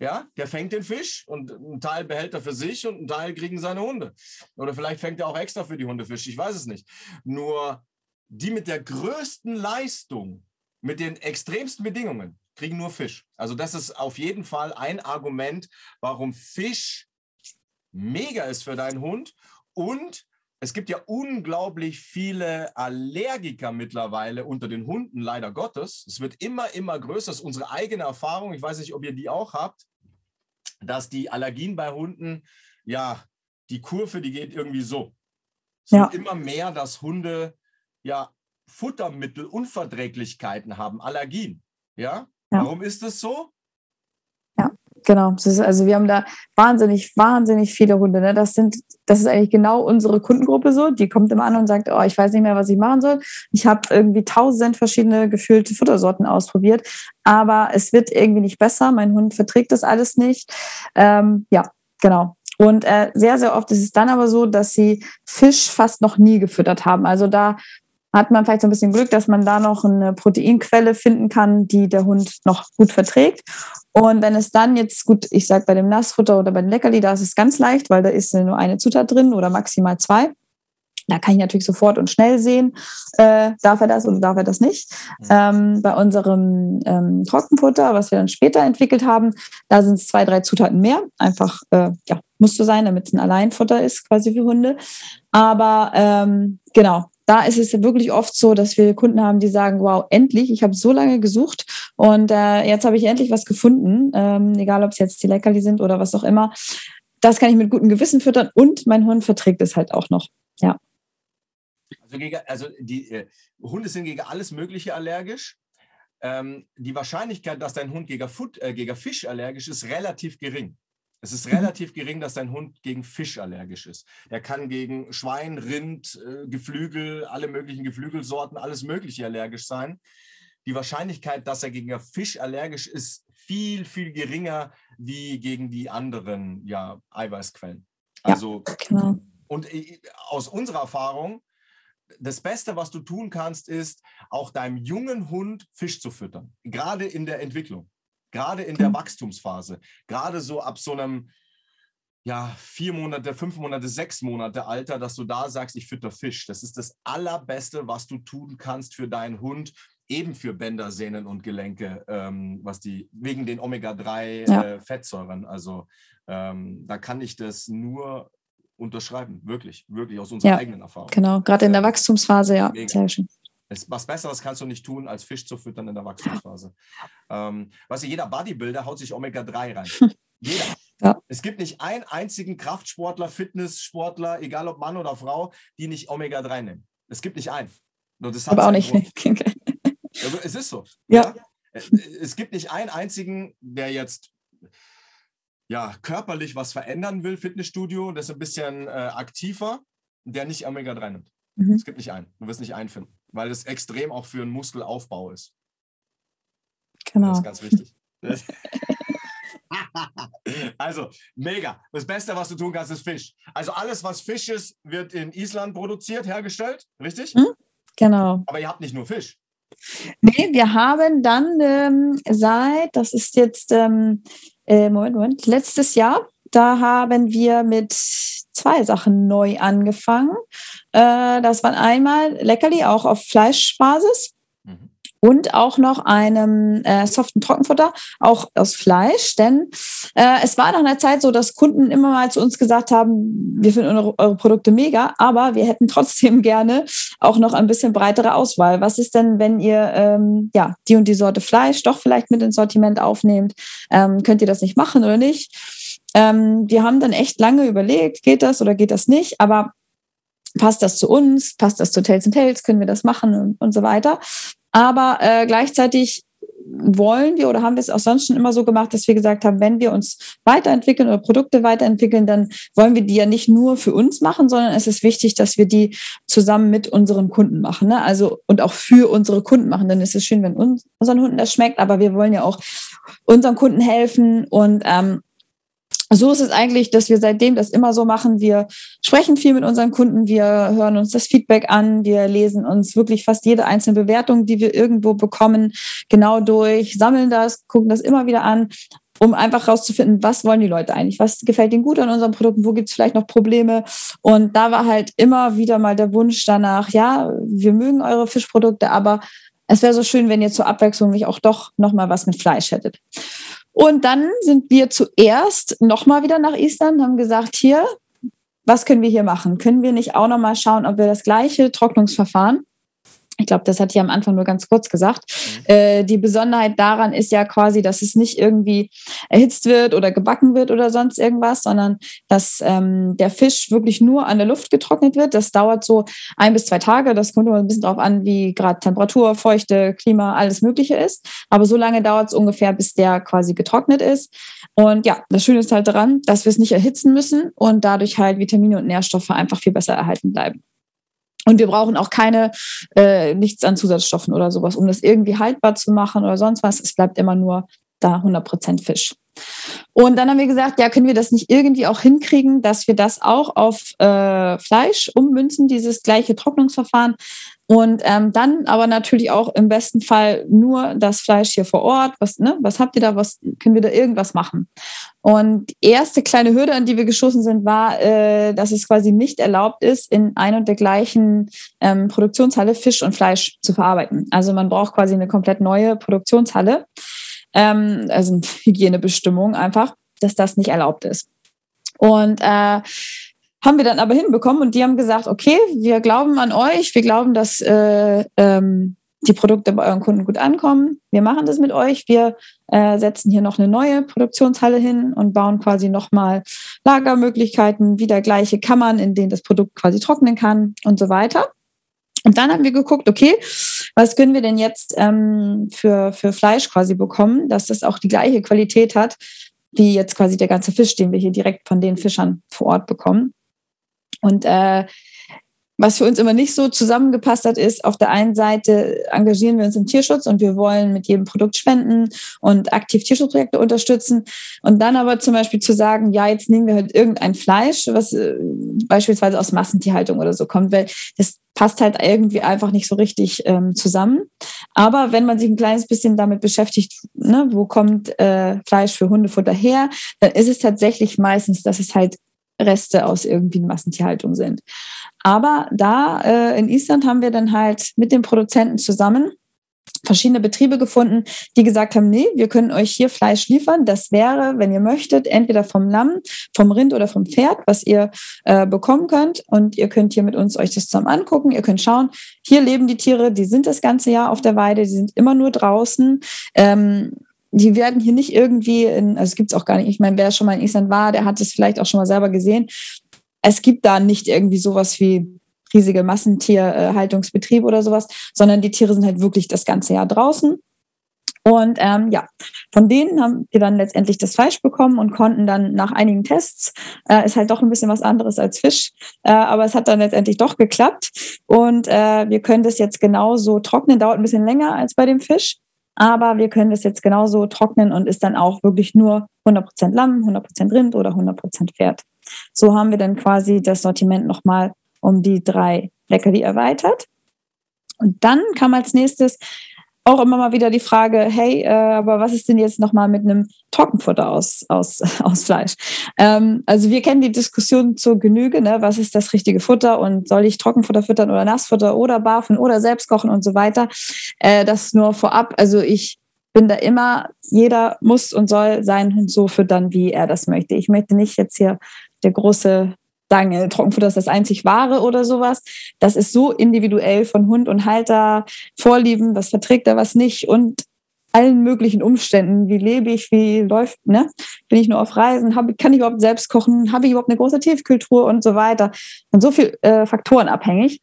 Ja, der fängt den Fisch und einen Teil behält er für sich und einen Teil kriegen seine Hunde. Oder vielleicht fängt er auch extra für die Hunde Fisch, ich weiß es nicht. Nur die mit der größten Leistung mit den extremsten Bedingungen kriegen nur Fisch. Also das ist auf jeden Fall ein Argument, warum Fisch mega ist für deinen Hund. Und es gibt ja unglaublich viele Allergiker mittlerweile unter den Hunden, leider Gottes. Es wird immer, immer größer. Das ist unsere eigene Erfahrung. Ich weiß nicht, ob ihr die auch habt, dass die Allergien bei Hunden, ja, die Kurve, die geht irgendwie so. Es ja. wird immer mehr, dass Hunde ja Futtermittelunverträglichkeiten haben, Allergien. Ja? ja. Warum ist das so? Ja, genau. Ist, also wir haben da wahnsinnig, wahnsinnig viele Hunde. Ne? Das sind, das ist eigentlich genau unsere Kundengruppe so. Die kommt immer an und sagt, oh, ich weiß nicht mehr, was ich machen soll. Ich habe irgendwie tausend verschiedene gefühlte Futtersorten ausprobiert, aber es wird irgendwie nicht besser. Mein Hund verträgt das alles nicht. Ähm, ja, genau. Und äh, sehr, sehr oft ist es dann aber so, dass sie Fisch fast noch nie gefüttert haben. Also da hat man vielleicht so ein bisschen Glück, dass man da noch eine Proteinquelle finden kann, die der Hund noch gut verträgt. Und wenn es dann jetzt gut, ich sage bei dem Nassfutter oder bei dem Leckerli, da ist es ganz leicht, weil da ist nur eine Zutat drin oder maximal zwei. Da kann ich natürlich sofort und schnell sehen, äh, darf er das oder darf er das nicht. Ähm, bei unserem ähm, Trockenfutter, was wir dann später entwickelt haben, da sind es zwei, drei Zutaten mehr. Einfach, äh, ja, muss so sein, damit es ein Alleinfutter ist, quasi für Hunde. Aber ähm, genau, da ist es wirklich oft so, dass wir Kunden haben, die sagen, wow, endlich, ich habe so lange gesucht und äh, jetzt habe ich endlich was gefunden, ähm, egal ob es jetzt die Leckerli sind oder was auch immer. das kann ich mit gutem Gewissen füttern und mein Hund verträgt es halt auch noch. Ja. Also, gegen, also die äh, Hunde sind gegen alles Mögliche allergisch. Ähm, die Wahrscheinlichkeit, dass dein Hund gegen, Food, äh, gegen Fisch allergisch ist, relativ gering. Es ist mhm. relativ gering, dass dein Hund gegen Fisch allergisch ist. Der kann gegen Schwein, Rind, äh, Geflügel, alle möglichen Geflügelsorten, alles Mögliche allergisch sein. Die Wahrscheinlichkeit, dass er gegen Fisch allergisch ist, viel, viel geringer wie gegen die anderen ja, Eiweißquellen. Also, ja, genau. und äh, aus unserer Erfahrung, das Beste, was du tun kannst, ist, auch deinem jungen Hund Fisch zu füttern, gerade in der Entwicklung gerade in der mhm. Wachstumsphase, gerade so ab so einem ja, vier Monate, fünf Monate, sechs Monate Alter, dass du da sagst, ich fütter Fisch. Das ist das Allerbeste, was du tun kannst für deinen Hund, eben für Bänder, Sehnen und Gelenke, ähm, was die, wegen den Omega-3-Fettsäuren. Ja. Äh, also ähm, da kann ich das nur unterschreiben, wirklich, wirklich aus unserer ja, eigenen Erfahrung. Genau, gerade in der Wachstumsphase, ja, Mega. sehr schön. Es, was Besseres kannst du nicht tun, als Fisch zu füttern in der Wachstumsphase. *laughs* Ähm, was jeder Bodybuilder haut sich Omega-3 rein. *laughs* Jeder. Ja. Es gibt nicht einen einzigen Kraftsportler, Fitnesssportler, egal ob Mann oder Frau, die nicht Omega-3 nehmen. Es gibt nicht einen. Aber auch nicht. *laughs* Es ist so. Ja. ja. Es gibt nicht einen einzigen, der jetzt ja, körperlich was verändern will, Fitnessstudio, das ist ein bisschen äh, aktiver, der nicht Omega-3 nimmt. Mhm. Es gibt nicht einen. Du wirst nicht einen finden weil es extrem auch für einen Muskelaufbau ist. Genau. Das ist ganz wichtig. *laughs* *laughs* also, mega. Das Beste, was du tun kannst, ist Fisch. Also alles, was Fisch ist, wird in Island produziert, hergestellt, richtig? Hm? Genau. Aber ihr habt nicht nur Fisch. Nee, wir haben dann ähm, seit, das ist jetzt, ähm, äh, Moment, Moment, letztes Jahr, da haben wir mit zwei Sachen neu angefangen. Äh, das waren einmal Leckerli, auch auf Fleischbasis. Mhm. Und auch noch einem äh, soften Trockenfutter, auch aus Fleisch. Denn äh, es war nach einer Zeit so, dass Kunden immer mal zu uns gesagt haben, wir finden eure, eure Produkte mega, aber wir hätten trotzdem *laughs* gerne auch noch ein bisschen breitere Auswahl. Was ist denn, wenn ihr ähm, ja die und die Sorte Fleisch doch vielleicht mit ins Sortiment aufnehmt? Ähm, könnt ihr das nicht machen oder nicht? Ähm, wir haben dann echt lange überlegt, geht das oder geht das nicht, aber passt das zu uns, passt das zu Tales and Tales, können wir das machen und, und so weiter. Aber äh, gleichzeitig wollen wir oder haben wir es auch sonst schon immer so gemacht, dass wir gesagt haben, wenn wir uns weiterentwickeln oder Produkte weiterentwickeln, dann wollen wir die ja nicht nur für uns machen, sondern es ist wichtig, dass wir die zusammen mit unseren Kunden machen. Ne? Also und auch für unsere Kunden machen. Dann ist es schön, wenn uns, unseren Hunden das schmeckt, aber wir wollen ja auch unseren Kunden helfen und ähm, so ist es eigentlich, dass wir seitdem das immer so machen. Wir sprechen viel mit unseren Kunden, wir hören uns das Feedback an, wir lesen uns wirklich fast jede einzelne Bewertung, die wir irgendwo bekommen, genau durch, sammeln das, gucken das immer wieder an, um einfach rauszufinden, was wollen die Leute eigentlich, was gefällt ihnen gut an unseren Produkten, wo gibt es vielleicht noch Probleme. Und da war halt immer wieder mal der Wunsch danach, ja, wir mögen eure Fischprodukte, aber es wäre so schön, wenn ihr zur Abwechslung nicht auch doch nochmal was mit Fleisch hättet. Und dann sind wir zuerst nochmal wieder nach Island, haben gesagt, hier, was können wir hier machen? Können wir nicht auch nochmal schauen, ob wir das gleiche Trocknungsverfahren ich glaube, das hatte ich am Anfang nur ganz kurz gesagt. Mhm. Äh, die Besonderheit daran ist ja quasi, dass es nicht irgendwie erhitzt wird oder gebacken wird oder sonst irgendwas, sondern dass ähm, der Fisch wirklich nur an der Luft getrocknet wird. Das dauert so ein bis zwei Tage. Das kommt immer ein bisschen darauf an, wie gerade Temperatur, Feuchte, Klima, alles Mögliche ist. Aber so lange dauert es ungefähr, bis der quasi getrocknet ist. Und ja, das Schöne ist halt daran, dass wir es nicht erhitzen müssen und dadurch halt Vitamine und Nährstoffe einfach viel besser erhalten bleiben. Und wir brauchen auch keine, äh, nichts an Zusatzstoffen oder sowas, um das irgendwie haltbar zu machen oder sonst was. Es bleibt immer nur da 100% Fisch. Und dann haben wir gesagt, ja, können wir das nicht irgendwie auch hinkriegen, dass wir das auch auf äh, Fleisch ummünzen, dieses gleiche Trocknungsverfahren. Und ähm, dann aber natürlich auch im besten Fall nur das Fleisch hier vor Ort. Was, ne, was habt ihr da? Was können wir da irgendwas machen? Und die erste kleine Hürde, an die wir geschossen sind, war, äh, dass es quasi nicht erlaubt ist, in ein und der gleichen ähm, Produktionshalle Fisch und Fleisch zu verarbeiten. Also man braucht quasi eine komplett neue Produktionshalle ähm, also Hygienebestimmung einfach, dass das nicht erlaubt ist. Und äh, haben wir dann aber hinbekommen und die haben gesagt, okay, wir glauben an euch, wir glauben, dass äh, ähm, die Produkte bei euren Kunden gut ankommen. Wir machen das mit euch. Wir äh, setzen hier noch eine neue Produktionshalle hin und bauen quasi nochmal Lagermöglichkeiten, wieder gleiche Kammern, in denen das Produkt quasi trocknen kann und so weiter. Und dann haben wir geguckt, okay, was können wir denn jetzt ähm, für, für Fleisch quasi bekommen, dass das auch die gleiche Qualität hat, wie jetzt quasi der ganze Fisch, den wir hier direkt von den Fischern vor Ort bekommen. Und äh, was für uns immer nicht so zusammengepasst hat, ist, auf der einen Seite engagieren wir uns im Tierschutz und wir wollen mit jedem Produkt spenden und aktiv Tierschutzprojekte unterstützen. Und dann aber zum Beispiel zu sagen, ja, jetzt nehmen wir halt irgendein Fleisch, was äh, beispielsweise aus Massentierhaltung oder so kommt, weil das passt halt irgendwie einfach nicht so richtig ähm, zusammen. Aber wenn man sich ein kleines bisschen damit beschäftigt, ne, wo kommt äh, Fleisch für Hundefutter her, dann ist es tatsächlich meistens, dass es halt Reste aus irgendwie Massentierhaltung sind. Aber da äh, in Island haben wir dann halt mit den Produzenten zusammen verschiedene Betriebe gefunden, die gesagt haben, nee, wir können euch hier Fleisch liefern. Das wäre, wenn ihr möchtet, entweder vom Lamm, vom Rind oder vom Pferd, was ihr äh, bekommen könnt. Und ihr könnt hier mit uns euch das zusammen angucken. Ihr könnt schauen, hier leben die Tiere, die sind das ganze Jahr auf der Weide, die sind immer nur draußen. Ähm, die werden hier nicht irgendwie, in, also es gibt es auch gar nicht, ich meine, wer schon mal in Island war, der hat es vielleicht auch schon mal selber gesehen. Es gibt da nicht irgendwie sowas wie riesige Massentierhaltungsbetriebe oder sowas, sondern die Tiere sind halt wirklich das ganze Jahr draußen. Und ähm, ja, von denen haben wir dann letztendlich das Fleisch bekommen und konnten dann nach einigen Tests, äh, ist halt doch ein bisschen was anderes als Fisch, äh, aber es hat dann letztendlich doch geklappt. Und äh, wir können das jetzt genauso trocknen, dauert ein bisschen länger als bei dem Fisch. Aber wir können das jetzt genauso trocknen und ist dann auch wirklich nur 100% Lamm, 100% Rind oder 100% Pferd. So haben wir dann quasi das Sortiment nochmal um die drei Leckerli erweitert. Und dann kam als nächstes auch immer mal wieder die Frage, hey, äh, aber was ist denn jetzt nochmal mit einem Trockenfutter aus, aus, *laughs* aus Fleisch? Ähm, also wir kennen die Diskussion zur Genüge, ne? was ist das richtige Futter und soll ich Trockenfutter füttern oder Nassfutter oder barfen oder selbst kochen und so weiter. Äh, das nur vorab. Also ich bin da immer, jeder muss und soll seinen Hund so füttern, wie er das möchte. Ich möchte nicht jetzt hier der große sagen, Trockenfutter ist das einzig wahre oder sowas. Das ist so individuell von Hund und Halter, Vorlieben, was verträgt er, was nicht und allen möglichen Umständen. Wie lebe ich, wie läuft, ne? Bin ich nur auf Reisen? Hab, kann ich überhaupt selbst kochen? Habe ich überhaupt eine große Tiefkultur und so weiter? Und so viele äh, Faktoren abhängig.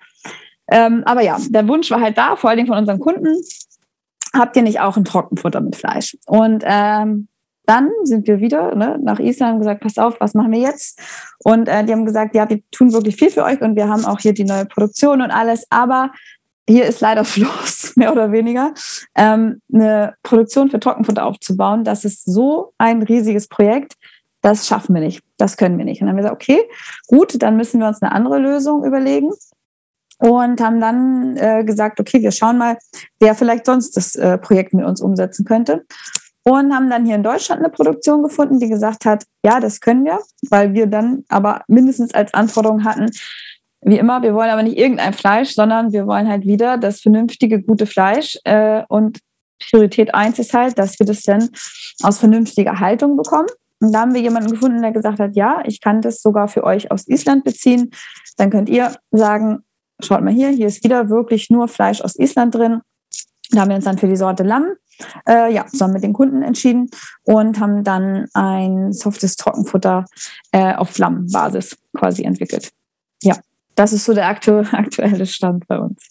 Ähm, aber ja, der Wunsch war halt da, vor allen Dingen von unseren Kunden. Habt ihr nicht auch ein Trockenfutter mit Fleisch? Und ähm, dann sind wir wieder ne, nach Island und gesagt, pass auf, was machen wir jetzt? Und äh, die haben gesagt, ja, wir tun wirklich viel für euch und wir haben auch hier die neue Produktion und alles, aber hier ist leider *laughs* Schluss, mehr oder weniger, ähm, eine Produktion für Trockenfutter aufzubauen. Das ist so ein riesiges Projekt, das schaffen wir nicht, das können wir nicht. Und dann haben wir gesagt, okay, gut, dann müssen wir uns eine andere Lösung überlegen und haben dann äh, gesagt, okay, wir schauen mal, wer vielleicht sonst das äh, Projekt mit uns umsetzen könnte und haben dann hier in Deutschland eine Produktion gefunden, die gesagt hat, ja, das können wir, weil wir dann aber mindestens als Anforderung hatten, wie immer, wir wollen aber nicht irgendein Fleisch, sondern wir wollen halt wieder das vernünftige, gute Fleisch. Äh, und Priorität eins ist halt, dass wir das dann aus vernünftiger Haltung bekommen. Und da haben wir jemanden gefunden, der gesagt hat, ja, ich kann das sogar für euch aus Island beziehen. Dann könnt ihr sagen, schaut mal hier, hier ist wieder wirklich nur Fleisch aus Island drin. Da haben wir uns dann für die Sorte Lamm äh, ja, zusammen mit den Kunden entschieden und haben dann ein softes Trockenfutter äh, auf Flammenbasis quasi entwickelt. Ja, das ist so der aktu *laughs* aktuelle Stand bei uns.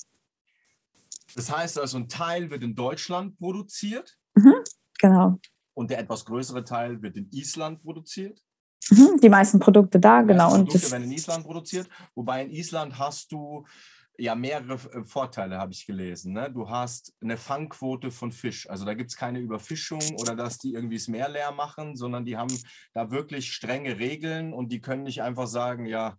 Das heißt also, ein Teil wird in Deutschland produziert. Mhm, genau. Und der etwas größere Teil wird in Island produziert. Mhm, die meisten Produkte da, die genau. Produkte und das werden in Island produziert. Wobei in Island hast du ja mehrere äh, Vorteile, habe ich gelesen. Ne? Du hast eine Fangquote von Fisch. Also da gibt es keine Überfischung oder dass die irgendwie das Meer leer machen, sondern die haben da wirklich strenge Regeln und die können nicht einfach sagen, ja,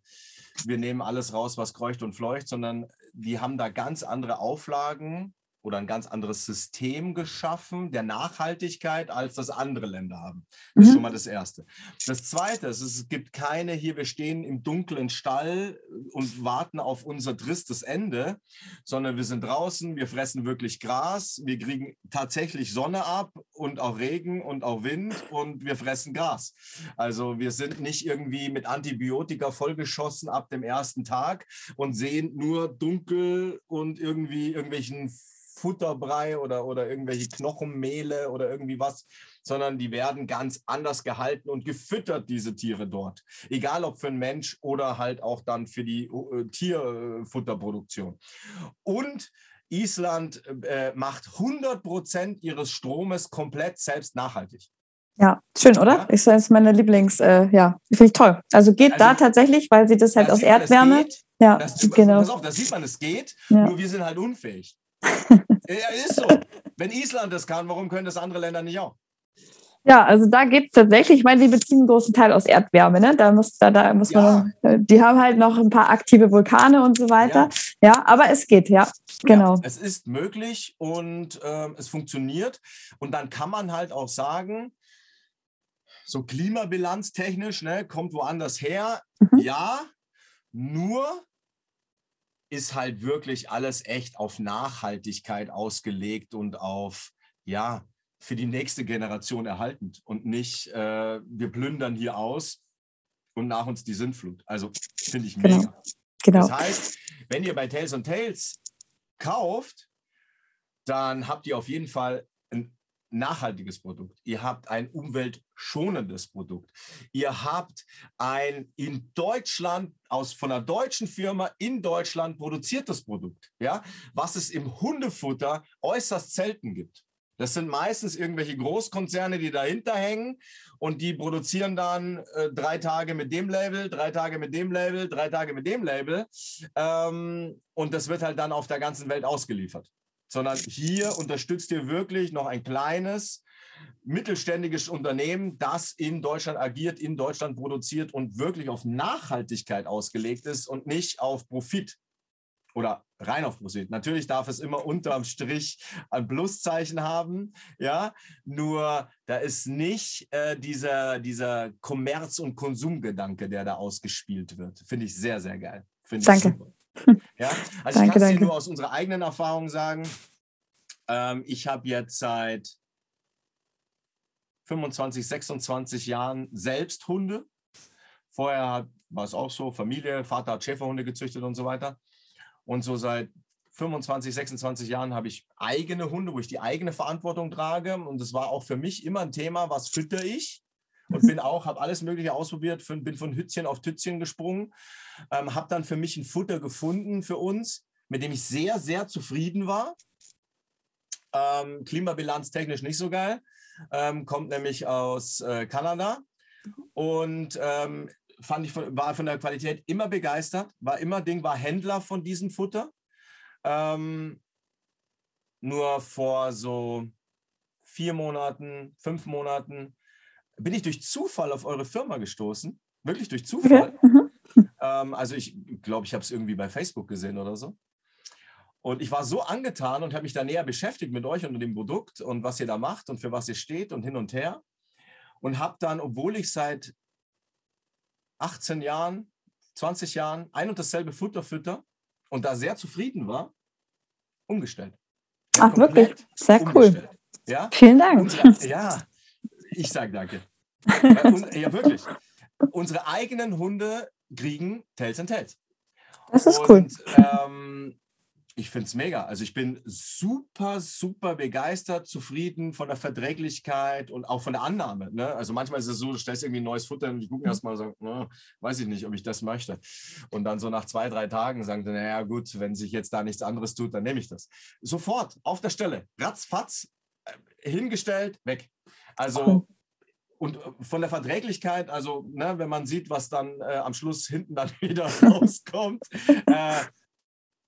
wir nehmen alles raus, was kreucht und fleucht, sondern die haben da ganz andere Auflagen oder ein ganz anderes System geschaffen der Nachhaltigkeit, als das andere Länder haben. Das mhm. ist schon mal das Erste. Das Zweite ist, es gibt keine hier, wir stehen im dunklen Stall und warten auf unser tristes Ende, sondern wir sind draußen, wir fressen wirklich Gras, wir kriegen tatsächlich Sonne ab und auch Regen und auch Wind und wir fressen Gras. Also wir sind nicht irgendwie mit Antibiotika vollgeschossen ab dem ersten Tag und sehen nur dunkel und irgendwie irgendwelchen Futterbrei oder, oder irgendwelche Knochenmehle oder irgendwie was, sondern die werden ganz anders gehalten und gefüttert, diese Tiere dort. Egal ob für einen Mensch oder halt auch dann für die äh, Tierfutterproduktion. Und Island äh, macht 100 Prozent ihres Stromes komplett selbst nachhaltig. Ja, schön, oder? Ja. Ich, ist meine Lieblings, äh, ja, finde ich toll. Also geht also, da tatsächlich, weil sie das halt aus Erdwärme. ja, das, genau. Pass auf, da sieht man, es geht, ja. nur wir sind halt unfähig. *laughs* ja, ist so. Wenn Island das kann, warum können das andere Länder nicht auch? Ja, also da geht es tatsächlich, ich meine, die beziehen einen großen Teil aus Erdwärme, ne? Da muss, da, da muss man, ja. die haben halt noch ein paar aktive Vulkane und so weiter. Ja, ja aber es geht, ja, genau. Ja, es ist möglich und ähm, es funktioniert. Und dann kann man halt auch sagen, so klimabilanztechnisch, ne, kommt woanders her. Mhm. Ja, nur ist halt wirklich alles echt auf Nachhaltigkeit ausgelegt und auf, ja, für die nächste Generation erhaltend und nicht, äh, wir plündern hier aus und nach uns die Sintflut. Also finde ich genau. mega. Genau. Das heißt, wenn ihr bei Tales und Tales kauft, dann habt ihr auf jeden Fall nachhaltiges Produkt. Ihr habt ein umweltschonendes Produkt. Ihr habt ein in Deutschland aus von einer deutschen Firma in Deutschland produziertes Produkt, ja, was es im Hundefutter äußerst selten gibt. Das sind meistens irgendwelche Großkonzerne, die dahinter hängen und die produzieren dann äh, drei Tage mit dem Label, drei Tage mit dem Label, drei Tage mit dem Label. Ähm, und das wird halt dann auf der ganzen Welt ausgeliefert sondern hier unterstützt ihr wirklich noch ein kleines, mittelständiges Unternehmen, das in Deutschland agiert, in Deutschland produziert und wirklich auf Nachhaltigkeit ausgelegt ist und nicht auf Profit oder rein auf Profit. Natürlich darf es immer unterm Strich ein Pluszeichen haben, ja, nur da ist nicht äh, dieser, dieser Kommerz- und Konsumgedanke, der da ausgespielt wird. Finde ich sehr, sehr geil. Finde Danke. *laughs* Ja, also danke, ich kann es dir nur aus unserer eigenen Erfahrung sagen. Ähm, ich habe jetzt seit 25, 26 Jahren selbst Hunde. Vorher war es auch so, Familie, Vater hat Schäferhunde gezüchtet und so weiter. Und so seit 25, 26 Jahren habe ich eigene Hunde, wo ich die eigene Verantwortung trage. Und das war auch für mich immer ein Thema, was fütter ich? Und bin auch, habe alles Mögliche ausprobiert, bin von Hützchen auf Tützchen gesprungen, ähm, habe dann für mich ein Futter gefunden für uns, mit dem ich sehr, sehr zufrieden war. Ähm, Klimabilanz technisch nicht so geil, ähm, kommt nämlich aus äh, Kanada und ähm, fand ich von, war von der Qualität immer begeistert, war immer Ding, war Händler von diesem Futter. Ähm, nur vor so vier Monaten, fünf Monaten bin ich durch Zufall auf eure Firma gestoßen. Wirklich durch Zufall. Okay. Mhm. Ähm, also ich glaube, ich habe es irgendwie bei Facebook gesehen oder so. Und ich war so angetan und habe mich da näher beschäftigt mit euch und dem Produkt und was ihr da macht und für was ihr steht und hin und her. Und habe dann, obwohl ich seit 18 Jahren, 20 Jahren ein und dasselbe Futter fütter und da sehr zufrieden war, umgestellt. Ach, wirklich? Sehr cool. Ja? Vielen Dank. Unsere, ja, ich sage danke. Ja, wirklich. Unsere eigenen Hunde kriegen Tails and Tails. Das ist und, cool. Ähm, ich finde es mega. Also ich bin super, super begeistert, zufrieden von der Verträglichkeit und auch von der Annahme. Ne? Also manchmal ist es so, du stellst irgendwie ein neues Futter und ich gucke erstmal so, ne, weiß ich nicht, ob ich das möchte. Und dann so nach zwei, drei Tagen sagen sie, naja gut, wenn sich jetzt da nichts anderes tut, dann nehme ich das. Sofort, auf der Stelle, ratzfatz, äh, hingestellt, weg. Also und äh, von der Verträglichkeit, also ne, wenn man sieht, was dann äh, am Schluss hinten dann *laughs* wieder rauskommt. Äh,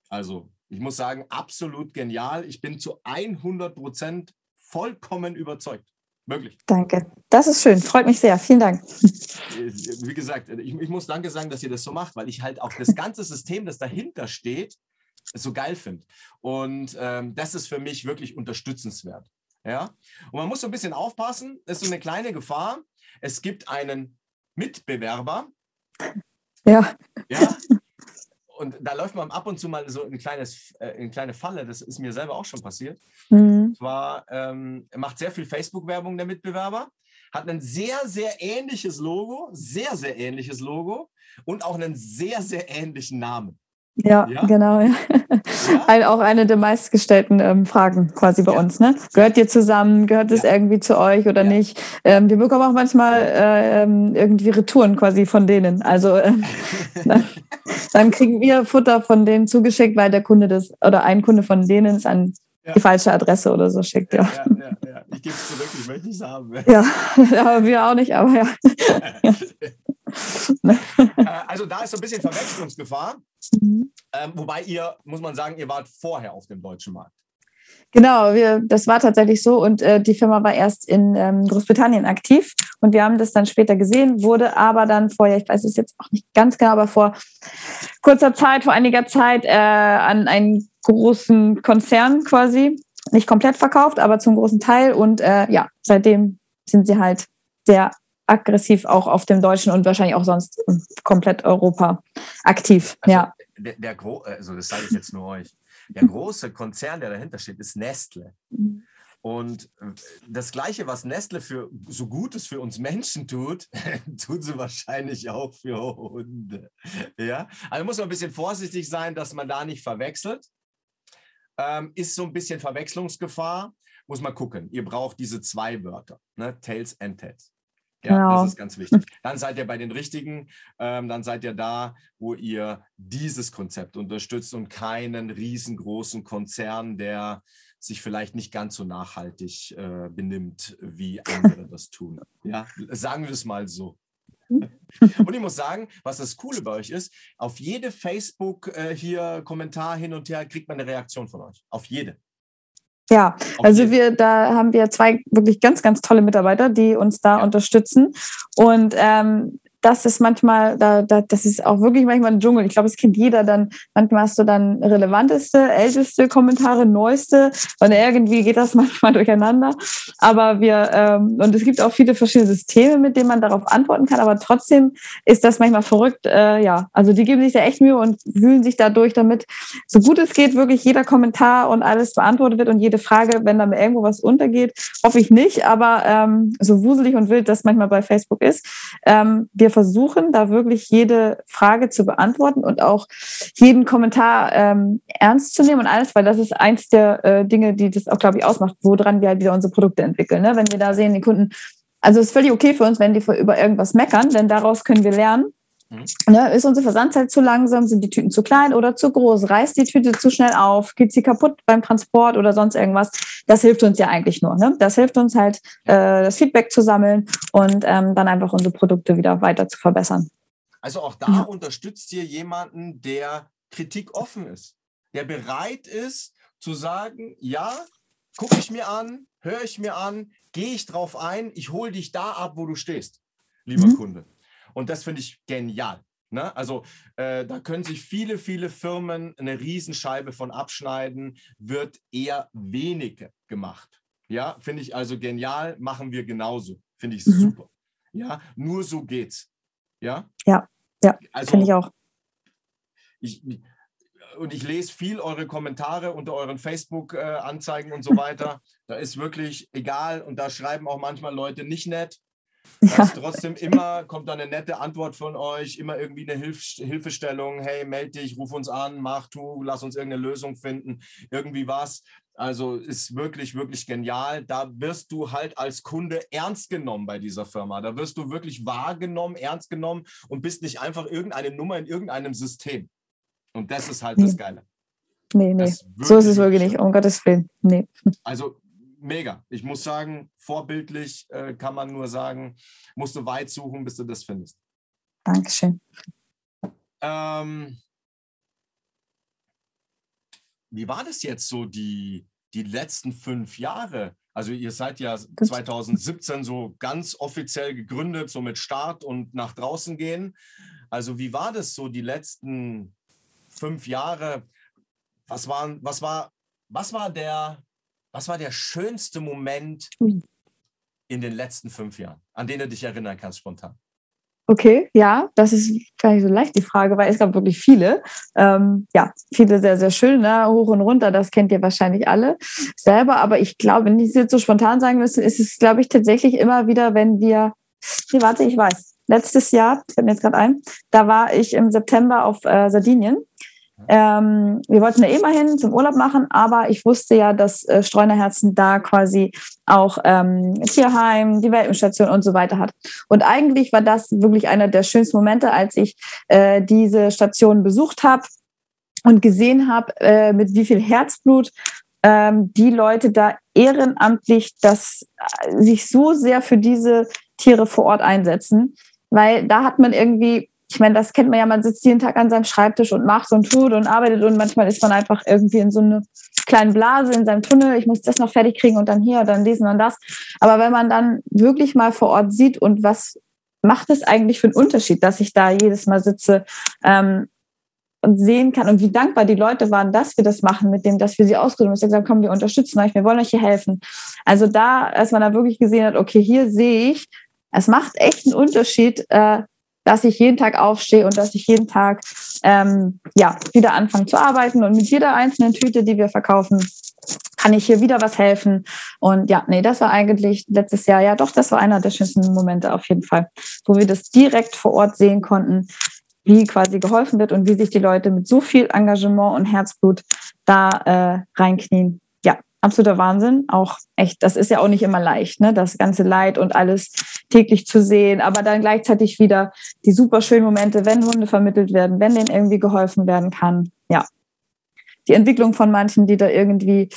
also ich muss sagen, absolut genial. Ich bin zu 100 Prozent vollkommen überzeugt. Wirklich. Danke. Das ist schön. Freut mich sehr. Vielen Dank. Äh, wie gesagt, ich, ich muss Danke sagen, dass ihr das so macht, weil ich halt auch das ganze System, das dahinter steht, so geil finde. Und ähm, das ist für mich wirklich unterstützenswert. Ja? Und man muss so ein bisschen aufpassen, das ist so eine kleine Gefahr. Es gibt einen Mitbewerber. Ja. Ja. Und da läuft man ab und zu mal so ein kleines, äh, eine kleine Falle, das ist mir selber auch schon passiert. Mhm. Und zwar ähm, macht sehr viel Facebook-Werbung der Mitbewerber, hat ein sehr, sehr ähnliches Logo, sehr, sehr ähnliches Logo und auch einen sehr, sehr ähnlichen Namen. Ja, ja, genau. Ja. Ja. auch eine der meistgestellten ähm, Fragen quasi bei uns. Ne? Gehört ihr zusammen? Gehört es irgendwie zu euch oder nicht? Ähm, wir bekommen auch manchmal äh, ähm, irgendwie Retouren quasi von denen. Also äh, *laughs* dann, dann, kriegen wir Futter von denen zugeschickt, weil der Kunde das oder ein Kunde von denen es an die falsche Adresse oder so schickt. Ja, ja, Ich gebe es zurück, ich möchte es haben. *laughs* Ja, aber wir auch nicht, aber ja. *laughs* Äh, also da ist so ein bisschen Verwechslungsgefahr. Mhm. Ähm, wobei ihr, muss man sagen, ihr wart vorher auf dem deutschen Markt. Genau, wir, das war tatsächlich so und äh, die Firma war erst in ähm, Großbritannien aktiv und wir haben das dann später gesehen, wurde aber dann vorher, ich weiß es jetzt auch nicht ganz genau, aber vor kurzer Zeit, vor einiger Zeit äh, an einen großen Konzern quasi, nicht komplett verkauft, aber zum großen Teil und äh, ja, seitdem sind sie halt sehr aggressiv auch auf dem deutschen und wahrscheinlich auch sonst komplett Europa aktiv. Also ja. Der, der also das sage ich jetzt nur euch. Der große Konzern, der dahinter steht, ist Nestle. Mhm. Und äh, das Gleiche, was Nestle für so Gutes für uns Menschen tut, *laughs* tun sie wahrscheinlich auch für Hunde. Ja? Also muss man ein bisschen vorsichtig sein, dass man da nicht verwechselt. Ähm, ist so ein bisschen Verwechslungsgefahr. Muss man gucken. Ihr braucht diese zwei Wörter, ne? Tails and Tails. Ja, genau. das ist ganz wichtig. Dann seid ihr bei den richtigen, ähm, dann seid ihr da, wo ihr dieses Konzept unterstützt und keinen riesengroßen Konzern, der sich vielleicht nicht ganz so nachhaltig äh, benimmt, wie andere *laughs* das tun. Ja, sagen wir es mal so. Und ich muss sagen, was das Coole bei euch ist, auf jede Facebook äh, hier Kommentar hin und her kriegt man eine Reaktion von euch. Auf jede. Ja, also wir, da haben wir zwei wirklich ganz, ganz tolle Mitarbeiter, die uns da ja. unterstützen. Und ähm, das ist manchmal, da, da, das ist auch wirklich manchmal ein Dschungel. Ich glaube, es kennt jeder dann. Manchmal hast du dann relevanteste, älteste Kommentare, neueste und irgendwie geht das *laughs* manchmal durcheinander. Aber wir, ähm, und es gibt auch viele verschiedene Systeme, mit denen man darauf antworten kann. Aber trotzdem ist das manchmal verrückt. Äh, ja, also die geben sich da echt Mühe und wühlen sich dadurch, damit so gut es geht, wirklich jeder Kommentar und alles beantwortet wird und jede Frage, wenn da irgendwo was untergeht, hoffe ich nicht. Aber ähm, so wuselig und wild das manchmal bei Facebook ist. Ähm, wir versuchen, da wirklich jede Frage zu beantworten und auch jeden Kommentar ähm, ernst zu nehmen und alles, weil das ist eins der äh, Dinge, die das auch, glaube ich, ausmacht, woran wir halt wieder unsere Produkte entwickeln. Ne? Wenn wir da sehen, die Kunden, also es ist völlig okay für uns, wenn die über irgendwas meckern, denn daraus können wir lernen. Mhm. Ne, ist unsere Versandzeit zu langsam? Sind die Tüten zu klein oder zu groß? Reißt die Tüte zu schnell auf? Geht sie kaputt beim Transport oder sonst irgendwas? Das hilft uns ja eigentlich nur. Ne? Das hilft uns halt, äh, das Feedback zu sammeln und ähm, dann einfach unsere Produkte wieder weiter zu verbessern. Also auch da ja. unterstützt ihr jemanden, der Kritik offen ist, der bereit ist zu sagen, ja, gucke ich mir an, höre ich mir an, gehe ich drauf ein, ich hole dich da ab, wo du stehst, lieber mhm. Kunde. Und das finde ich genial. Ne? Also äh, da können sich viele, viele Firmen eine Riesenscheibe von abschneiden, wird eher wenige gemacht. Ja, finde ich also genial, machen wir genauso. Finde ich mhm. super. Ja, nur so geht's. Ja, ja, ja also, finde ich auch. Ich, und ich lese viel eure Kommentare unter euren Facebook-Anzeigen äh, und so weiter. Da ist wirklich egal und da schreiben auch manchmal Leute nicht nett. Ja. trotzdem immer kommt da eine nette Antwort von euch, immer irgendwie eine Hilf Hilfestellung. Hey, melde dich, ruf uns an, mach tu, lass uns irgendeine Lösung finden, irgendwie was. Also ist wirklich, wirklich genial. Da wirst du halt als Kunde ernst genommen bei dieser Firma. Da wirst du wirklich wahrgenommen, ernst genommen und bist nicht einfach irgendeine Nummer in irgendeinem System. Und das ist halt nee. das Geile. Nee, nee. So ist es wirklich nicht, um Gottes Willen. Nee. Also mega. Ich muss sagen, vorbildlich äh, kann man nur sagen, musst du weit suchen, bis du das findest. Dankeschön. Ähm, wie war das jetzt so die, die letzten fünf Jahre? Also ihr seid ja 2017 so ganz offiziell gegründet, so mit Start und nach draußen gehen. Also wie war das so die letzten fünf Jahre? Was, waren, was, war, was war der was war der schönste Moment in den letzten fünf Jahren, an den du dich erinnern kannst spontan? Okay, ja, das ist gar nicht so leicht die Frage, weil es gab wirklich viele. Ähm, ja, viele sehr, sehr schön, ne? hoch und runter, das kennt ihr wahrscheinlich alle selber. Aber ich glaube, wenn ich es jetzt so spontan sagen müsste, ist es, glaube ich, tatsächlich immer wieder, wenn wir, nee, warte, ich weiß, letztes Jahr, ich habe mir jetzt gerade ein, da war ich im September auf äh, Sardinien Ähm, wir wollten da eh mal hin zum Urlaub machen, aber ich wusste ja, dass äh, Streunerherzen da quasi auch ähm, Tierheim, die Welpenstation und so weiter hat. Und eigentlich war das wirklich einer der schönsten Momente, als ich äh, diese Station besucht habe und gesehen habe, äh, mit wie viel Herzblut ähm, die Leute da ehrenamtlich das, äh, sich so sehr für diese Tiere vor Ort einsetzen. Weil da hat man irgendwie ich meine, das kennt man ja, man sitzt jeden Tag an seinem Schreibtisch und macht und tut und arbeitet und manchmal ist man einfach irgendwie in so einer kleinen Blase in seinem Tunnel, ich muss das noch fertig kriegen und dann hier und dann lesen und das. Aber wenn man dann wirklich mal vor Ort sieht und was macht es eigentlich für einen Unterschied, dass ich da jedes Mal sitze ähm, und sehen kann und wie dankbar die Leute waren, dass wir das machen, mit dem, dass wir sie ausgesucht haben. Und gesagt, komm, wir unterstützen euch, wir wollen euch hier helfen. Also da, als man da wirklich gesehen hat, okay, hier sehe ich, es macht echt einen Unterschied, äh, dass ich jeden Tag aufstehe und dass ich jeden Tag ähm, ja, wieder anfange zu arbeiten. Und mit jeder einzelnen Tüte, die wir verkaufen, kann ich hier wieder was helfen. Und ja, nee, das war eigentlich letztes Jahr, ja doch, das war einer der schönsten Momente auf jeden Fall, wo wir das direkt vor Ort sehen konnten, wie quasi geholfen wird und wie sich die Leute mit so viel Engagement und Herzblut da äh, reinknien absoluter Wahnsinn. Auch echt, das ist ja auch nicht immer leicht, ne? das ganze Leid und alles täglich zu sehen, aber dann gleichzeitig wieder die super schönen Momente, wenn Hunde vermittelt werden, wenn denen irgendwie geholfen werden kann. Ja. Die Entwicklung von manchen, die da irgendwie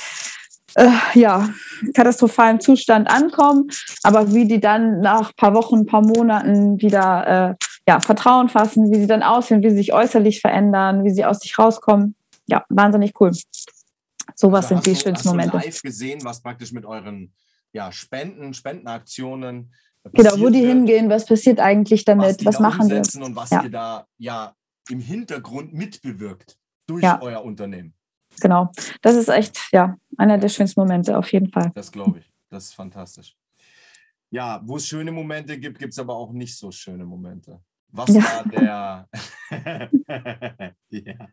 äh, ja, katastrophalen Zustand ankommen, aber wie die dann nach ein paar Wochen, ein paar Monaten wieder äh, ja, Vertrauen fassen, wie sie dann aussehen, wie sie sich äußerlich verändern, wie sie aus sich rauskommen. Ja, wahnsinnig cool. Sowas also sind die schönsten Momente. Hast du live gesehen, was praktisch mit euren ja, Spenden, Spendenaktionen Genau, wo die wird, hingehen, was passiert eigentlich damit, was, was machen wir? Und was ja. ihr da ja im Hintergrund mitbewirkt durch ja. euer Unternehmen. Genau, das ist echt ja einer der schönsten Momente auf jeden Fall. Das glaube ich, das ist fantastisch. Ja, wo es schöne Momente gibt, gibt es aber auch nicht so schöne Momente. Was ja. war der? *laughs* *laughs* ja.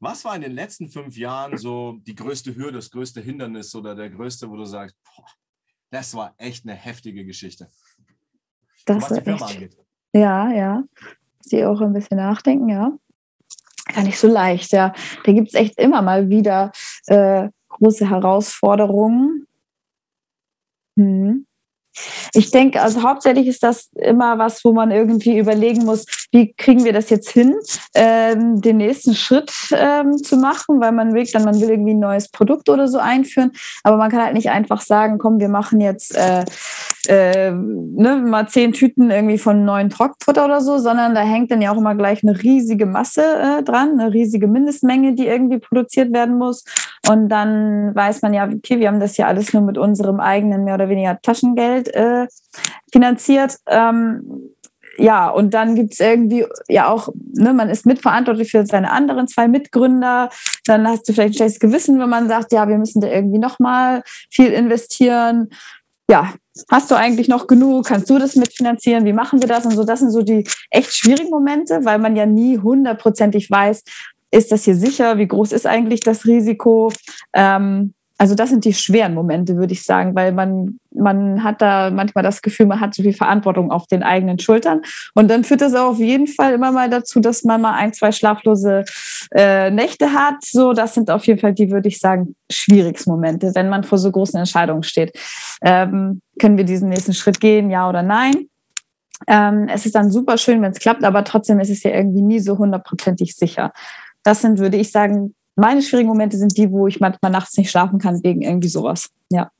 Was war in den letzten fünf Jahren so die größte Hürde, das größte Hindernis oder der größte, wo du sagst, boah, das war echt eine heftige Geschichte. Das was die Firma echt, angeht. Ja, ja. Sie auch ein bisschen nachdenken, ja. Gar nicht so leicht, ja. Da gibt es echt immer mal wieder äh, große Herausforderungen. Hm. Ich denke, also hauptsächlich ist das immer was, wo man irgendwie überlegen muss, wie kriegen wir das jetzt hin, ähm, den nächsten Schritt ähm, zu machen, weil man will dann, man will irgendwie ein neues Produkt oder so einführen, aber man kann halt nicht einfach sagen, komm, wir machen jetzt äh, äh, ne, mal zehn Tüten irgendwie von neuen Trockenfutter oder so, sondern da hängt dann ja auch immer gleich eine riesige Masse äh, dran, eine riesige Mindestmenge, die irgendwie produziert werden muss. Und dann weiß man ja, okay, wir haben das ja alles nur mit unserem eigenen mehr oder weniger Taschengeld äh, finanziert. Ähm, ja, und dann gibt es irgendwie ja auch, ne, man ist mitverantwortlich für seine anderen zwei Mitgründer. Dann hast du vielleicht ein schlechtes Gewissen, wenn man sagt, ja, wir müssen da irgendwie nochmal viel investieren. Ja, hast du eigentlich noch genug? Kannst du das mitfinanzieren? Wie machen wir das? Und so, das sind so die echt schwierigen Momente, weil man ja nie hundertprozentig weiß, ist das hier sicher? Wie groß ist eigentlich das Risiko? Ähm, also das sind die schweren Momente, würde ich sagen, weil man, man hat da manchmal das Gefühl, man hat so viel Verantwortung auf den eigenen Schultern. Und dann führt das auch auf jeden Fall immer mal dazu, dass man mal ein, zwei schlaflose äh, Nächte hat. So, das sind auf jeden Fall die, würde ich sagen, schwierigsten Momente, wenn man vor so großen Entscheidungen steht. Ähm, können wir diesen nächsten Schritt gehen, ja oder nein? Ähm, es ist dann super schön, wenn es klappt, aber trotzdem ist es ja irgendwie nie so hundertprozentig sicher. Das sind, würde ich sagen, meine schwierigen Momente sind die, wo ich manchmal nachts nicht schlafen kann wegen irgendwie sowas. Ja.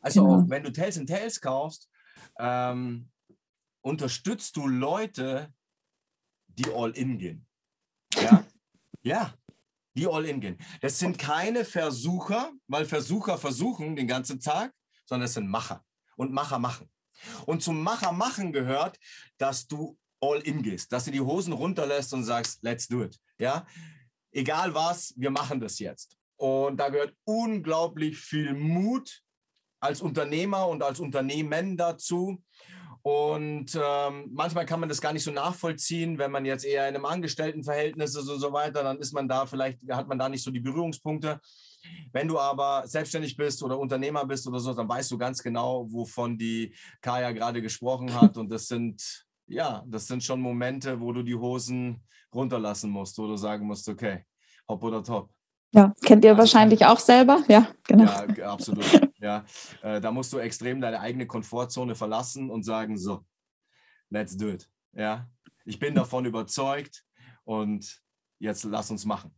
Also genau. auch wenn du Tales and Tales kaufst, ähm, unterstützt du Leute, die all in gehen. Ja, *laughs* ja, die all in gehen. Das sind keine Versucher, weil Versucher versuchen den ganzen Tag, sondern es sind Macher und Macher machen. Und zum Macher machen gehört, dass du all in gehst, dass du die Hosen runterlässt und sagst, let's do it. Ja, egal was, wir machen das jetzt. Und da gehört unglaublich viel Mut als Unternehmer und als Unternehmen dazu. Und ähm, manchmal kann man das gar nicht so nachvollziehen, wenn man jetzt eher in einem Angestelltenverhältnis ist und so weiter, dann ist man da vielleicht, hat man da nicht so die Berührungspunkte. Wenn du aber selbstständig bist oder Unternehmer bist oder so, dann weißt du ganz genau, wovon die Kaya gerade gesprochen hat. *laughs* Und das sind, ja, das sind schon Momente, wo du die Hosen runterlassen musst, wo du sagen musst, okay, hopp oder top. Ja, kennt ihr also wahrscheinlich auch selber, ja, genau. Ja, absolut. *laughs* ja, äh, da musst du extrem deine eigene Komfortzone verlassen und sagen, so, let's do it. Ja, ich bin davon überzeugt und jetzt lass uns machen.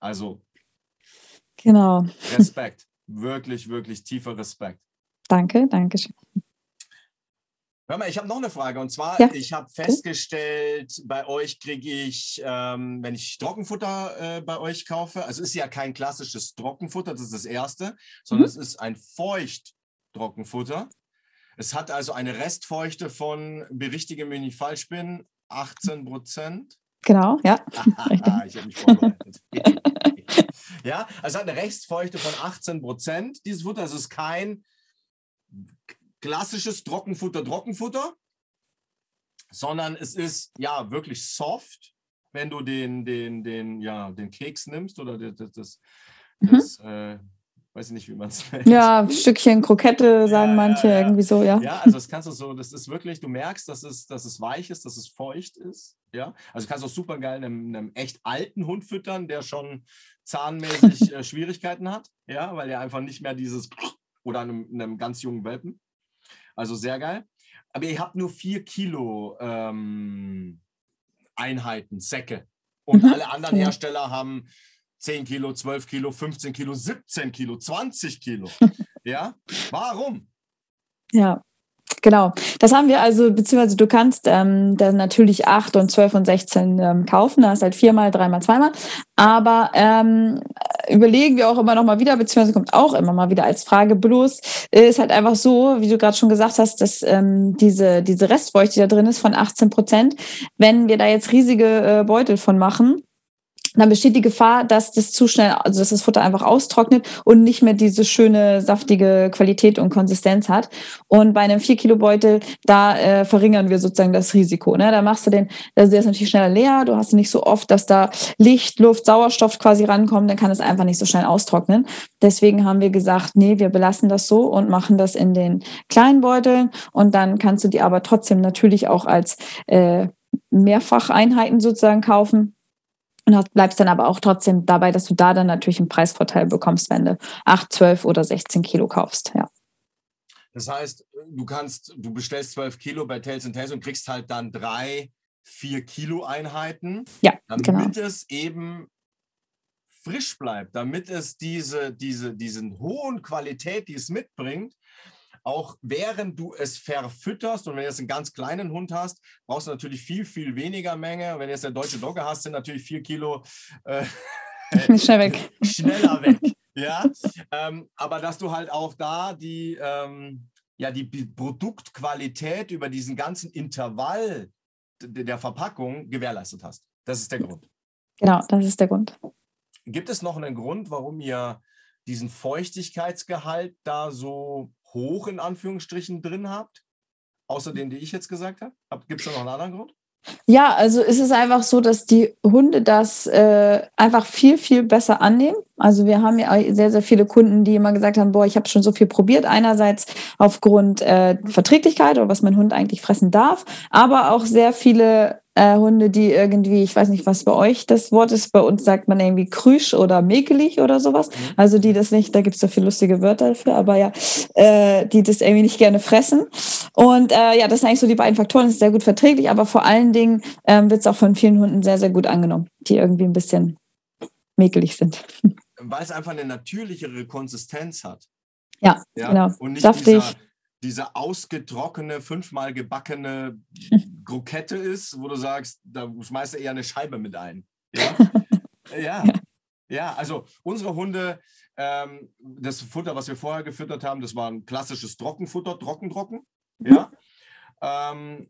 Also, genau. Respekt, wirklich, wirklich tiefer Respekt. Danke, danke schön. Hör mal, ich habe noch eine Frage und zwar, ja. ich habe festgestellt, bei euch kriege ich, ähm, wenn ich Trockenfutter äh, bei euch kaufe, also es ist ja kein klassisches Trockenfutter, das ist das erste, sondern mhm. es ist ein Feucht-Trockenfutter. Es hat also eine Restfeuchte von, berichtige mich nicht falsch bin, 18 Prozent. Genau, ja. *laughs* ich habe mich vorbereitet. *laughs* ja, also es hat eine Restfeuchte von 18 Prozent, dieses Futter. Also ist kein klassisches Trockenfutter, Trockenfutter, sondern es ist ja wirklich soft, wenn du den, den, den, ja, den Keks nimmst oder das, das, das mhm. äh, weiß ich nicht, wie man es *laughs* nennt. Ja, ein Stückchen Krokette, sagen ja, manche ja, ja. irgendwie so, ja. Ja, also das kannst du so, das ist wirklich, du merkst, dass es, dass es weich ist, dass es feucht ist. Ja, also kannst du auch super geil einem, einem echt alten Hund füttern, der schon zahnmäßig *laughs* äh, Schwierigkeiten hat, ja, weil er einfach nicht mehr dieses oder einem, einem ganz jungen Welpen. Also sehr geil. Aber ihr habt nur vier Kilo ähm, Einheiten, Säcke. Und mhm. alle anderen Hersteller haben 10 Kilo, 12 Kilo, 15 Kilo, 17 Kilo, 20 Kilo. *laughs* ja, warum? Ja, Genau, das haben wir also, beziehungsweise du kannst ähm, dann natürlich 8 und 12 und 16 ähm, kaufen, da hast halt viermal, dreimal, zweimal. Aber ähm, überlegen wir auch immer noch mal wieder, beziehungsweise kommt auch immer mal wieder als Frage. Bloß, ist halt einfach so, wie du gerade schon gesagt hast, dass ähm, diese, diese Restfeuchte, da drin ist von 18 Prozent, wenn wir da jetzt riesige äh, Beutel von machen, dann besteht die Gefahr, dass das zu schnell, also dass das Futter einfach austrocknet und nicht mehr diese schöne, saftige Qualität und Konsistenz hat. Und bei einem 4-Kilo-Beutel, da äh, verringern wir sozusagen das Risiko. Ne? Da machst du den, also der ist natürlich schneller leer, du hast nicht so oft, dass da Licht, Luft, Sauerstoff quasi rankommt, dann kann es einfach nicht so schnell austrocknen. Deswegen haben wir gesagt, nee, wir belassen das so und machen das in den kleinen Beuteln und dann kannst du die aber trotzdem natürlich auch als äh, Mehrfacheinheiten sozusagen kaufen und bleibst dann aber auch trotzdem dabei, dass du da dann natürlich einen Preisvorteil bekommst, wenn du 8, 12 oder 16 Kilo kaufst. Ja. Das heißt, du kannst, du bestellst 12 Kilo bei Tails and Tails und kriegst halt dann drei, vier Kilo Einheiten, ja, damit genau. es eben frisch bleibt, damit es diese, diese, diesen hohen Qualität, die es mitbringt, auch während du es verfütterst und wenn du jetzt einen ganz kleinen Hund hast, brauchst du natürlich viel, viel weniger Menge. Wenn du jetzt eine deutsche Dogge hast, sind natürlich vier Kilo äh, *laughs* Schnell weg. *laughs* schneller weg. Ja, ähm, aber dass du halt auch da die, ähm, ja, die Produktqualität über diesen ganzen Intervall der Verpackung gewährleistet hast. Das ist der Grund. Genau, das ist der Grund. Gibt es noch einen Grund, warum ihr diesen Feuchtigkeitsgehalt da so hoch in Anführungsstrichen drin habt? Außer den, die ich jetzt gesagt habe? Gibt es da noch einen anderen Grund? Ja, also ist es einfach so, dass die Hunde das äh, einfach viel, viel besser annehmen. Also wir haben ja sehr, sehr viele Kunden, die immer gesagt haben, boah, ich habe schon so viel probiert. Einerseits aufgrund äh, Verträglichkeit oder was mein Hund eigentlich fressen darf, aber auch sehr viele äh, Hunde, die irgendwie, ich weiß nicht, was bei euch das Wort ist, bei uns sagt man irgendwie krüsch oder mäkelig oder sowas. Mhm. Also die das nicht, da gibt es so viele lustige Wörter dafür, aber ja, äh, die das irgendwie nicht gerne fressen. Und äh, ja, das sind eigentlich so die beiden Faktoren, das ist sehr gut verträglich, aber vor allen Dingen ähm, wird es auch von vielen Hunden sehr, sehr gut angenommen, die irgendwie ein bisschen mäkelig sind. Weil es einfach eine natürlichere Konsistenz hat. Ja, ja? genau. Und nicht Saftig. Dieser, diese ausgetrocknete, fünfmal gebackene Krokette ist, wo du sagst, da schmeißt du eher eine Scheibe mit ein. Ja, *laughs* ja. ja. also unsere Hunde, ähm, das Futter, was wir vorher gefüttert haben, das war ein klassisches Trockenfutter, trocken, trocken. Ja. Ähm,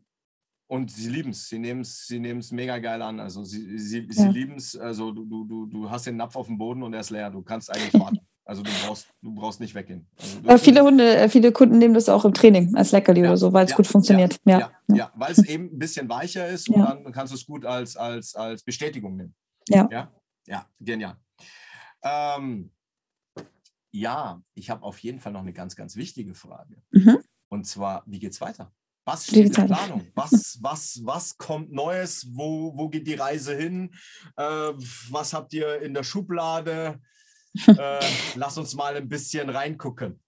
und sie lieben es, sie nehmen es sie mega geil an. Also sie, sie, sie ja. lieben es, also du, du, du hast den Napf auf dem Boden und er ist leer. Du kannst eigentlich warten. Also du brauchst, du brauchst nicht weggehen. Also viele Hunde, äh, viele Kunden nehmen das auch im Training als Leckerli ja, oder so, weil es ja, gut funktioniert. Ja, ja, ja weil es eben ein bisschen weicher ist und dann kannst du es gut als, als, als Bestätigung nehmen. Ja. Ja, ja genial. Ähm, ja, ich habe auf jeden Fall noch eine ganz, ganz wichtige Frage. Mhm. Und zwar, wie geht es weiter? Was steht in der Planung? *laughs* Was, was, was kommt Neues? Wo, wo geht die Reise hin? Äh, was habt ihr in der Schublade? Äh, lass uns mal ein bisschen reingucken.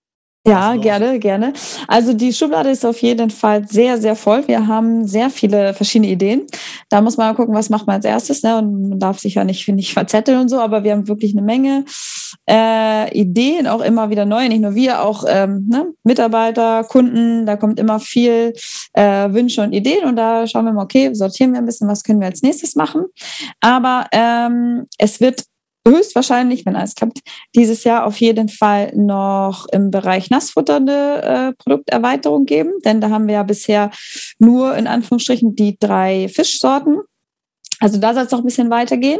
Ja, gerne, gerne. Also die Schublade ist auf jeden Fall sehr, sehr voll. Wir haben sehr viele verschiedene Ideen. Da muss man mal gucken, was macht man als erstes. Ne? Und man darf sich ja nicht, finde ich, verzetteln und so, aber wir haben wirklich eine Menge äh, Ideen, auch immer wieder neue. Nicht nur wir, auch ähm, ne? Mitarbeiter, Kunden, da kommt immer viel äh, Wünsche und Ideen. Und da schauen wir mal, okay, sortieren wir ein bisschen, was können wir als nächstes machen. Aber ähm, es wird höchstwahrscheinlich, wenn alles klappt, dieses Jahr auf jeden Fall noch im Bereich Nassfutter eine äh, Produkterweiterung geben, denn da haben wir ja bisher nur in Anführungsstrichen die drei Fischsorten. Also da soll es noch ein bisschen weitergehen.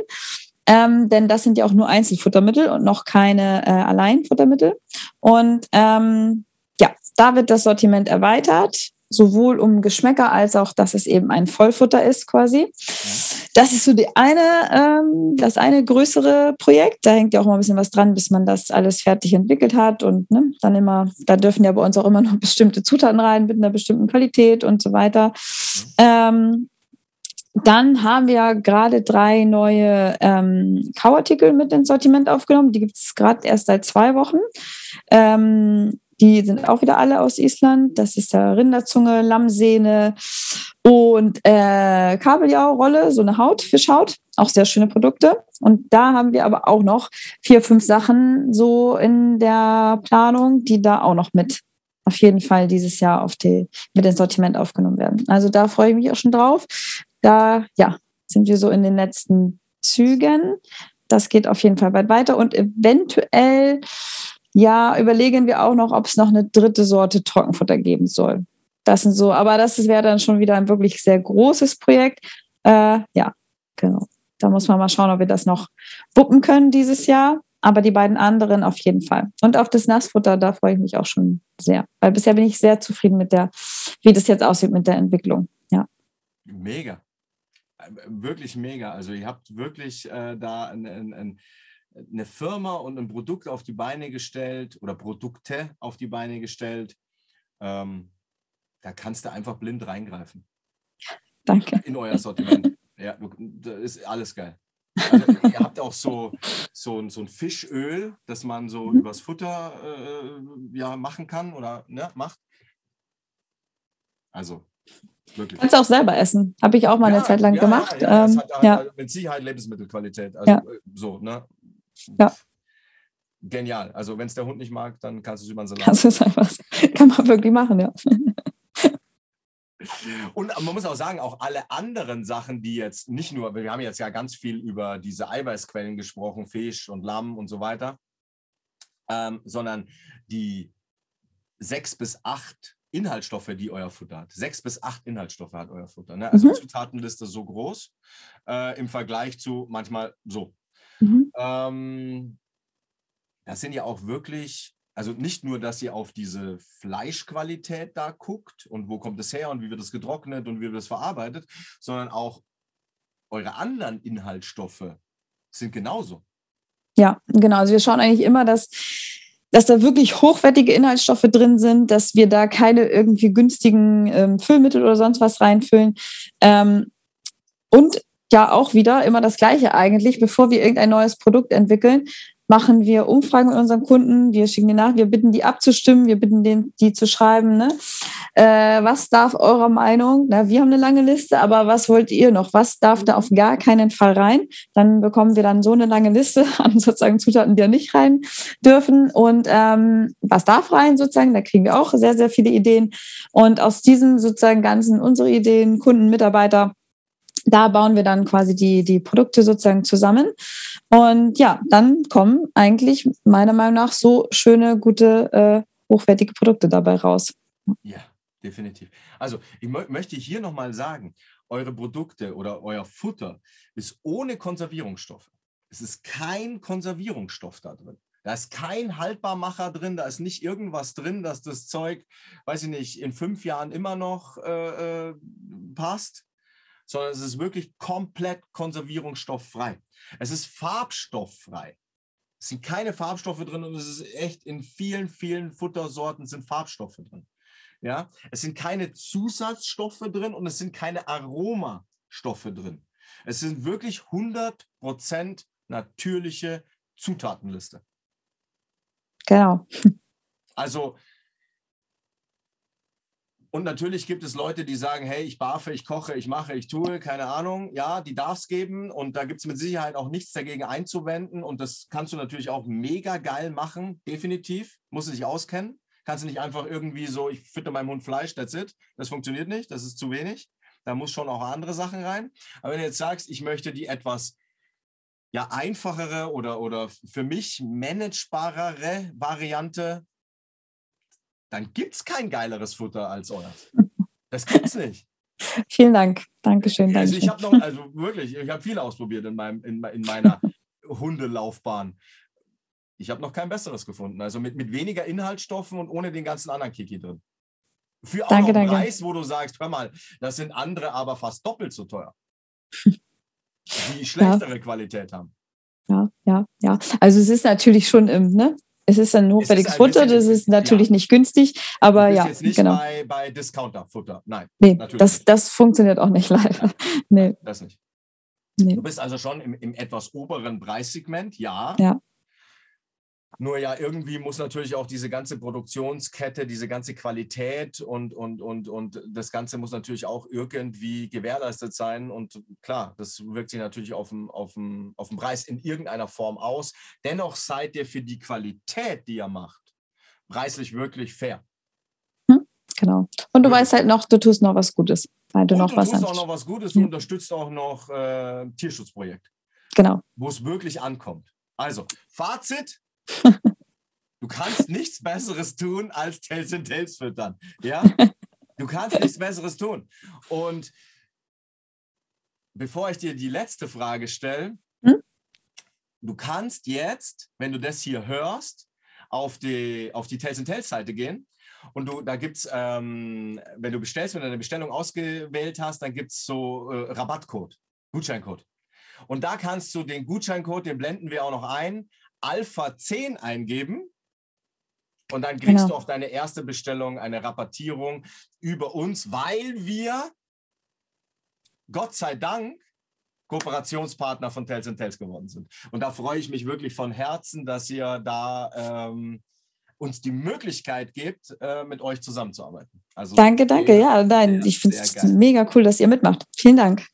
Ähm, denn das sind ja auch nur Einzelfuttermittel und noch keine äh, Alleinfuttermittel. Und ähm, ja, da wird das Sortiment erweitert sowohl um Geschmäcker als auch, dass es eben ein Vollfutter ist quasi. Das ist so die eine, ähm, das eine größere Projekt. Da hängt ja auch mal ein bisschen was dran, bis man das alles fertig entwickelt hat und ne, dann immer, da dürfen ja bei uns auch immer noch *laughs* bestimmte Zutaten rein mit einer bestimmten Qualität und so weiter. Ähm, dann haben wir gerade drei neue ähm, Kauartikel mit ins Sortiment aufgenommen. Die gibt es gerade erst seit zwei Wochen. Ähm, die sind auch wieder alle aus Island. Das ist der Rinderzunge, Lammsehne und äh, Kabeljaurolle, so eine Haut, Fischhaut. Auch sehr schöne Produkte. Und da haben wir aber auch noch vier, fünf Sachen so in der Planung, die da auch noch mit auf jeden Fall dieses Jahr auf die, mit ins Sortiment aufgenommen werden. Also da freue ich mich auch schon drauf. Da, ja, sind wir so in den letzten Zügen. Das geht auf jeden Fall bald weiter und eventuell ja, überlegen wir auch noch, ob es noch eine dritte Sorte Trockenfutter geben soll. Das sind so, aber das wäre dann schon wieder ein wirklich sehr großes Projekt. Äh, ja, genau. Da muss man mal schauen, ob wir das noch wuppen können dieses Jahr. Aber die beiden anderen auf jeden Fall. Und auf das Nassfutter, da freue ich mich auch schon sehr. Weil bisher bin ich sehr zufrieden mit der, wie das jetzt aussieht mit der Entwicklung. Ja. Mega. Äh, wirklich mega. Also ihr habt wirklich äh, da ein, ein, ein eine Firma und ein Produkt auf die Beine gestellt oder Produkte auf die Beine gestellt. Ähm, da kannst du einfach blind reingreifen. Danke. In euer Sortiment. Ja, das ist alles geil. Also, ihr habt auch so, so, so ein Fischöl, das man so mhm. übers Futter äh, ja, machen kann oder ne, macht. Also, wirklich. Kannst du auch selber essen. Habe ich auch mal ja, eine Zeit lang ja, gemacht. Ja, ähm, hat, hat mit Sicherheit Lebensmittelqualität. Also, äh, so, ne? Ja. Genial. Also wenn es der Hund nicht mag, dann kannst du es über den Salat. Das ist einfach, kann man wirklich machen, ja. *laughs* Und man muss auch sagen, auch alle anderen Sachen, die jetzt nicht nur, wir haben jetzt ja ganz viel über diese Eiweißquellen gesprochen, Fisch und Lamm und so weiter, ähm, sondern die sechs bis acht Inhaltsstoffe, die euer Futter hat. Sechs bis acht Inhaltsstoffe hat euer Futter. Ne? Also mhm. Zutatenliste so groß äh, im Vergleich zu manchmal so. Mhm. Ähm, das sind ja auch wirklich, also nicht nur, dass ihr auf diese Fleischqualität da guckt und wo kommt es her und wie wird es getrocknet und wie wird es verarbeitet, sondern auch eure anderen Inhaltsstoffe sind genauso. Ja, genau. Also wir schauen eigentlich immer, dass, dass da wirklich hochwertige Inhaltsstoffe drin sind, dass wir da keine irgendwie günstigen ähm, Füllmittel oder sonst was reinfüllen. Ähm, und ja auch wieder immer das Gleiche eigentlich. Bevor wir irgendein neues Produkt entwickeln, machen wir Umfragen mit unseren Kunden. Wir schicken die nach, wir bitten die abzustimmen, wir bitten den, die zu schreiben. Ne? Äh, was darf eurer Meinung? Na, wir haben eine lange Liste, aber was wollt ihr noch? Was darf da auf gar keinen Fall rein? Dann bekommen wir dann so eine lange Liste *laughs* an sozusagen Zutaten, die da nicht rein dürfen. Und ähm, was darf rein sozusagen? Da kriegen wir auch sehr, sehr viele Ideen. Und aus diesen sozusagen ganzen unsere Ideen, Kunden, Mitarbeiter, da bauen wir dann quasi die, die Produkte sozusagen zusammen. Und ja, dann kommen eigentlich meiner Meinung nach so schöne, gute, äh, hochwertige Produkte dabei raus. Ja, definitiv. Also ich möchte hier nochmal sagen, eure Produkte oder euer Futter ist ohne Konservierungsstoffe. Es ist kein Konservierungsstoff da drin. Da ist kein Haltbarmacher drin, da ist nicht irgendwas drin, dass das Zeug, weiß ich nicht, in fünf Jahren immer noch äh, äh passt sondern es ist wirklich komplett konservierungsstofffrei. Es ist farbstofffrei. Es sind keine Farbstoffe drin und es ist echt in vielen, vielen Futtersorten sind Farbstoffe drin. Ja, es sind keine Zusatzstoffe drin und es sind keine Aromastoffe drin. Es sind wirklich 100% natürliche Zutatenliste. Genau. Also, und natürlich gibt es Leute, die sagen, hey, ich barfe, ich koche, ich mache, ich tue, keine Ahnung. Ja, die darf es geben und da gibt es mit Sicherheit auch nichts dagegen einzuwenden und das kannst du natürlich auch mega geil machen, definitiv. Muss sich auskennen. Kannst du nicht einfach irgendwie so, ich fütter meinem Hund Fleisch, that's it. Das funktioniert nicht, das ist zu wenig. Da muss schon auch andere Sachen rein. Aber wenn du jetzt sagst, ich möchte die etwas ja, einfachere oder, oder für mich managebarere Variante, dann gibt es kein geileres Futter als euer. *laughs* Das gibt es nicht. Vielen Dank. Dankeschön. Also ich habe noch, also wirklich, ich habe viel ausprobiert in, meinem, in, in meiner *laughs* Hundelaufbahn. Ich habe noch kein besseres gefunden. Also mit, mit weniger Inhaltsstoffen und ohne den ganzen anderen Kiki drin. Für auch danke, noch einen danke. Preis, wo du sagst, hör mal, das sind andere aber fast doppelt so teuer. *laughs* die schlechtere ja. Qualität haben. Ja, ja, ja. Also es ist natürlich schon im, ne? Es ist ein hochwertiges Futter, das ist natürlich ja. nicht günstig, aber ja. Jetzt nicht genau. bei, bei Discounter-Futter, nein. Nee, das, das funktioniert auch nicht leider. Ja. Nee. Das nicht. Nee. Du bist also schon im, im etwas oberen Preissegment, ja. Ja. Nur ja, irgendwie muss natürlich auch diese ganze Produktionskette, diese ganze Qualität und, und, und, und das Ganze muss natürlich auch irgendwie gewährleistet sein. Und klar, das wirkt sich natürlich auf den, auf, den, auf den Preis in irgendeiner Form aus. Dennoch seid ihr für die Qualität, die ihr macht, preislich wirklich fair. Hm, genau. Und du ja. weißt halt noch, du tust noch was Gutes. Weil du und noch du was tust auch noch was Gutes, du ja. unterstützt auch noch äh, Tierschutzprojekt. Genau. Wo es wirklich ankommt. Also, Fazit, Du kannst nichts Besseres tun, als Tails and Tails füttern. Ja? *laughs* Du kannst nichts Besseres tun. Und bevor ich dir die letzte Frage stelle, hm? du kannst jetzt, wenn du das hier hörst, auf die, auf die Tails and Tails Seite gehen. Und du, da gibt es, ähm, wenn du bestellst, wenn du eine Bestellung ausgewählt hast, dann gibt es so äh, Rabattcode, Gutscheincode. Und da kannst du den Gutscheincode, den blenden wir auch noch ein, Alpha 10 eingeben. Und dann kriegst genau. du auf deine erste Bestellung eine Rabattierung über uns, weil wir, Gott sei Dank, Kooperationspartner von Tels Tels geworden sind. Und da freue ich mich wirklich von Herzen, dass ihr da ähm, uns die Möglichkeit gibt, äh, mit euch zusammenzuarbeiten. Also danke, danke. Ja, nein, ich finde es mega cool, dass ihr mitmacht. Vielen Dank.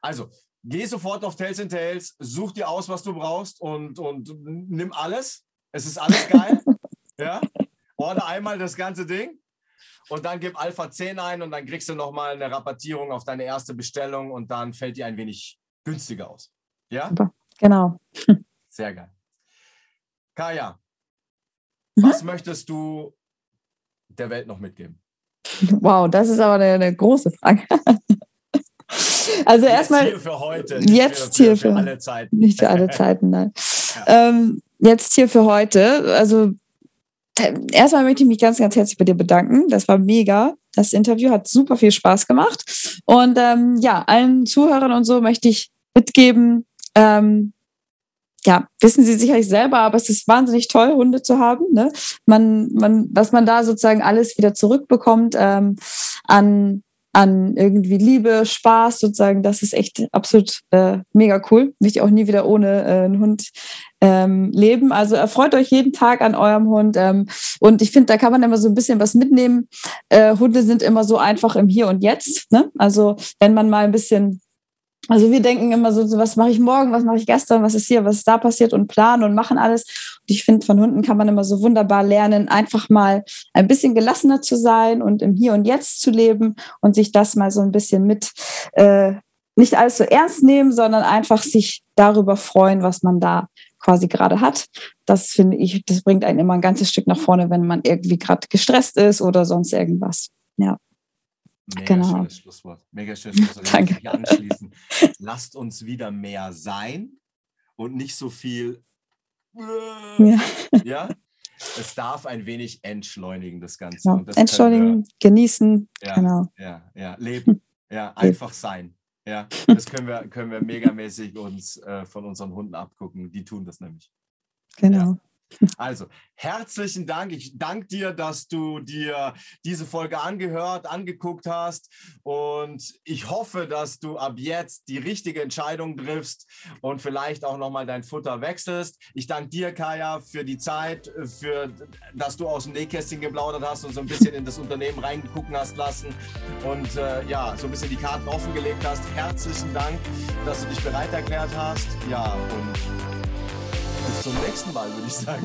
Also, geh sofort auf Tales and Tales, such dir aus, was du brauchst und, und nimm alles. Es ist alles geil. *laughs* ja? Order einmal das ganze Ding und dann gib Alpha 10 ein und dann kriegst du nochmal eine Rabattierung auf deine erste Bestellung und dann fällt dir ein wenig günstiger aus. Ja? Genau. *laughs* Sehr geil. Kaya, mhm. was möchtest du der Welt noch mitgeben? Wow, das ist aber eine, eine große Frage. *laughs* *laughs* Also erstmal. Hier für heute. Jetzt hier für, für, für, alle Zeiten. Nicht für alle Zeiten, nein. *laughs* Ja. Ähm, jetzt hier für heute. Also erstmal möchte ich mich ganz, ganz herzlich bei dir bedanken. Das war mega. Das Interview hat super viel Spaß gemacht. Und ähm, ja, allen Zuhörern und so möchte ich mitgeben, ähm, ja, wissen Sie sicherlich selber, aber es ist wahnsinnig toll, Hunde zu haben. Ne? Man, man, was man da sozusagen alles wieder zurückbekommt ähm, an an irgendwie Liebe, Spaß sozusagen. Das ist echt absolut äh, mega cool. Möchte auch nie wieder ohne äh, einen Hund ähm, leben. Also erfreut euch jeden Tag an eurem Hund. Ähm, und ich finde, da kann man immer so ein bisschen was mitnehmen. Äh, Hunde sind immer so einfach im Hier und Jetzt. Ne? Also wenn man mal ein bisschen also wir denken immer so, was mache ich morgen, was mache ich gestern, was ist hier, was ist da passiert und planen und machen alles. Und ich finde, von Hunden kann man immer so wunderbar lernen, einfach mal ein bisschen gelassener zu sein und im Hier und Jetzt zu leben und sich das mal so ein bisschen mit, äh, nicht alles so ernst nehmen, sondern einfach sich darüber freuen, was man da quasi gerade hat. Das finde ich, das bringt einen immer ein ganzes Stück nach vorne, wenn man irgendwie gerade gestresst ist oder sonst irgendwas. Ja. Mega genau. schönes Schlusswort. Mega schönes Schlusswort. Danke. Ich anschließen. Lasst uns wieder mehr sein und nicht so viel. Ja. *laughs* ja? Es darf ein wenig entschleunigen, das Ganze. Ja, das entschleunigen, wir, genießen. Ja, genau. Ja, ja, leben. *laughs* Ja, einfach sein. Ja, das können wir, können wir megamäßig uns äh, von unseren Hunden abgucken. Die tun das nämlich. Genau. Also, herzlichen Dank. Ich danke dir, dass du dir diese Folge angehört, angeguckt hast. Und ich hoffe, dass du ab jetzt die richtige Entscheidung triffst und vielleicht auch nochmal dein Futter wechselst. Ich danke dir, Kaya, für die Zeit, für, dass du aus dem Nähkästchen geplaudert hast und so ein bisschen in das Unternehmen reingegucken hast lassen und äh, ja, so ein bisschen die Karten offengelegt hast. Herzlichen Dank, dass du dich bereit erklärt hast. Ja, und bis zum nächsten Mal, würde ich sagen.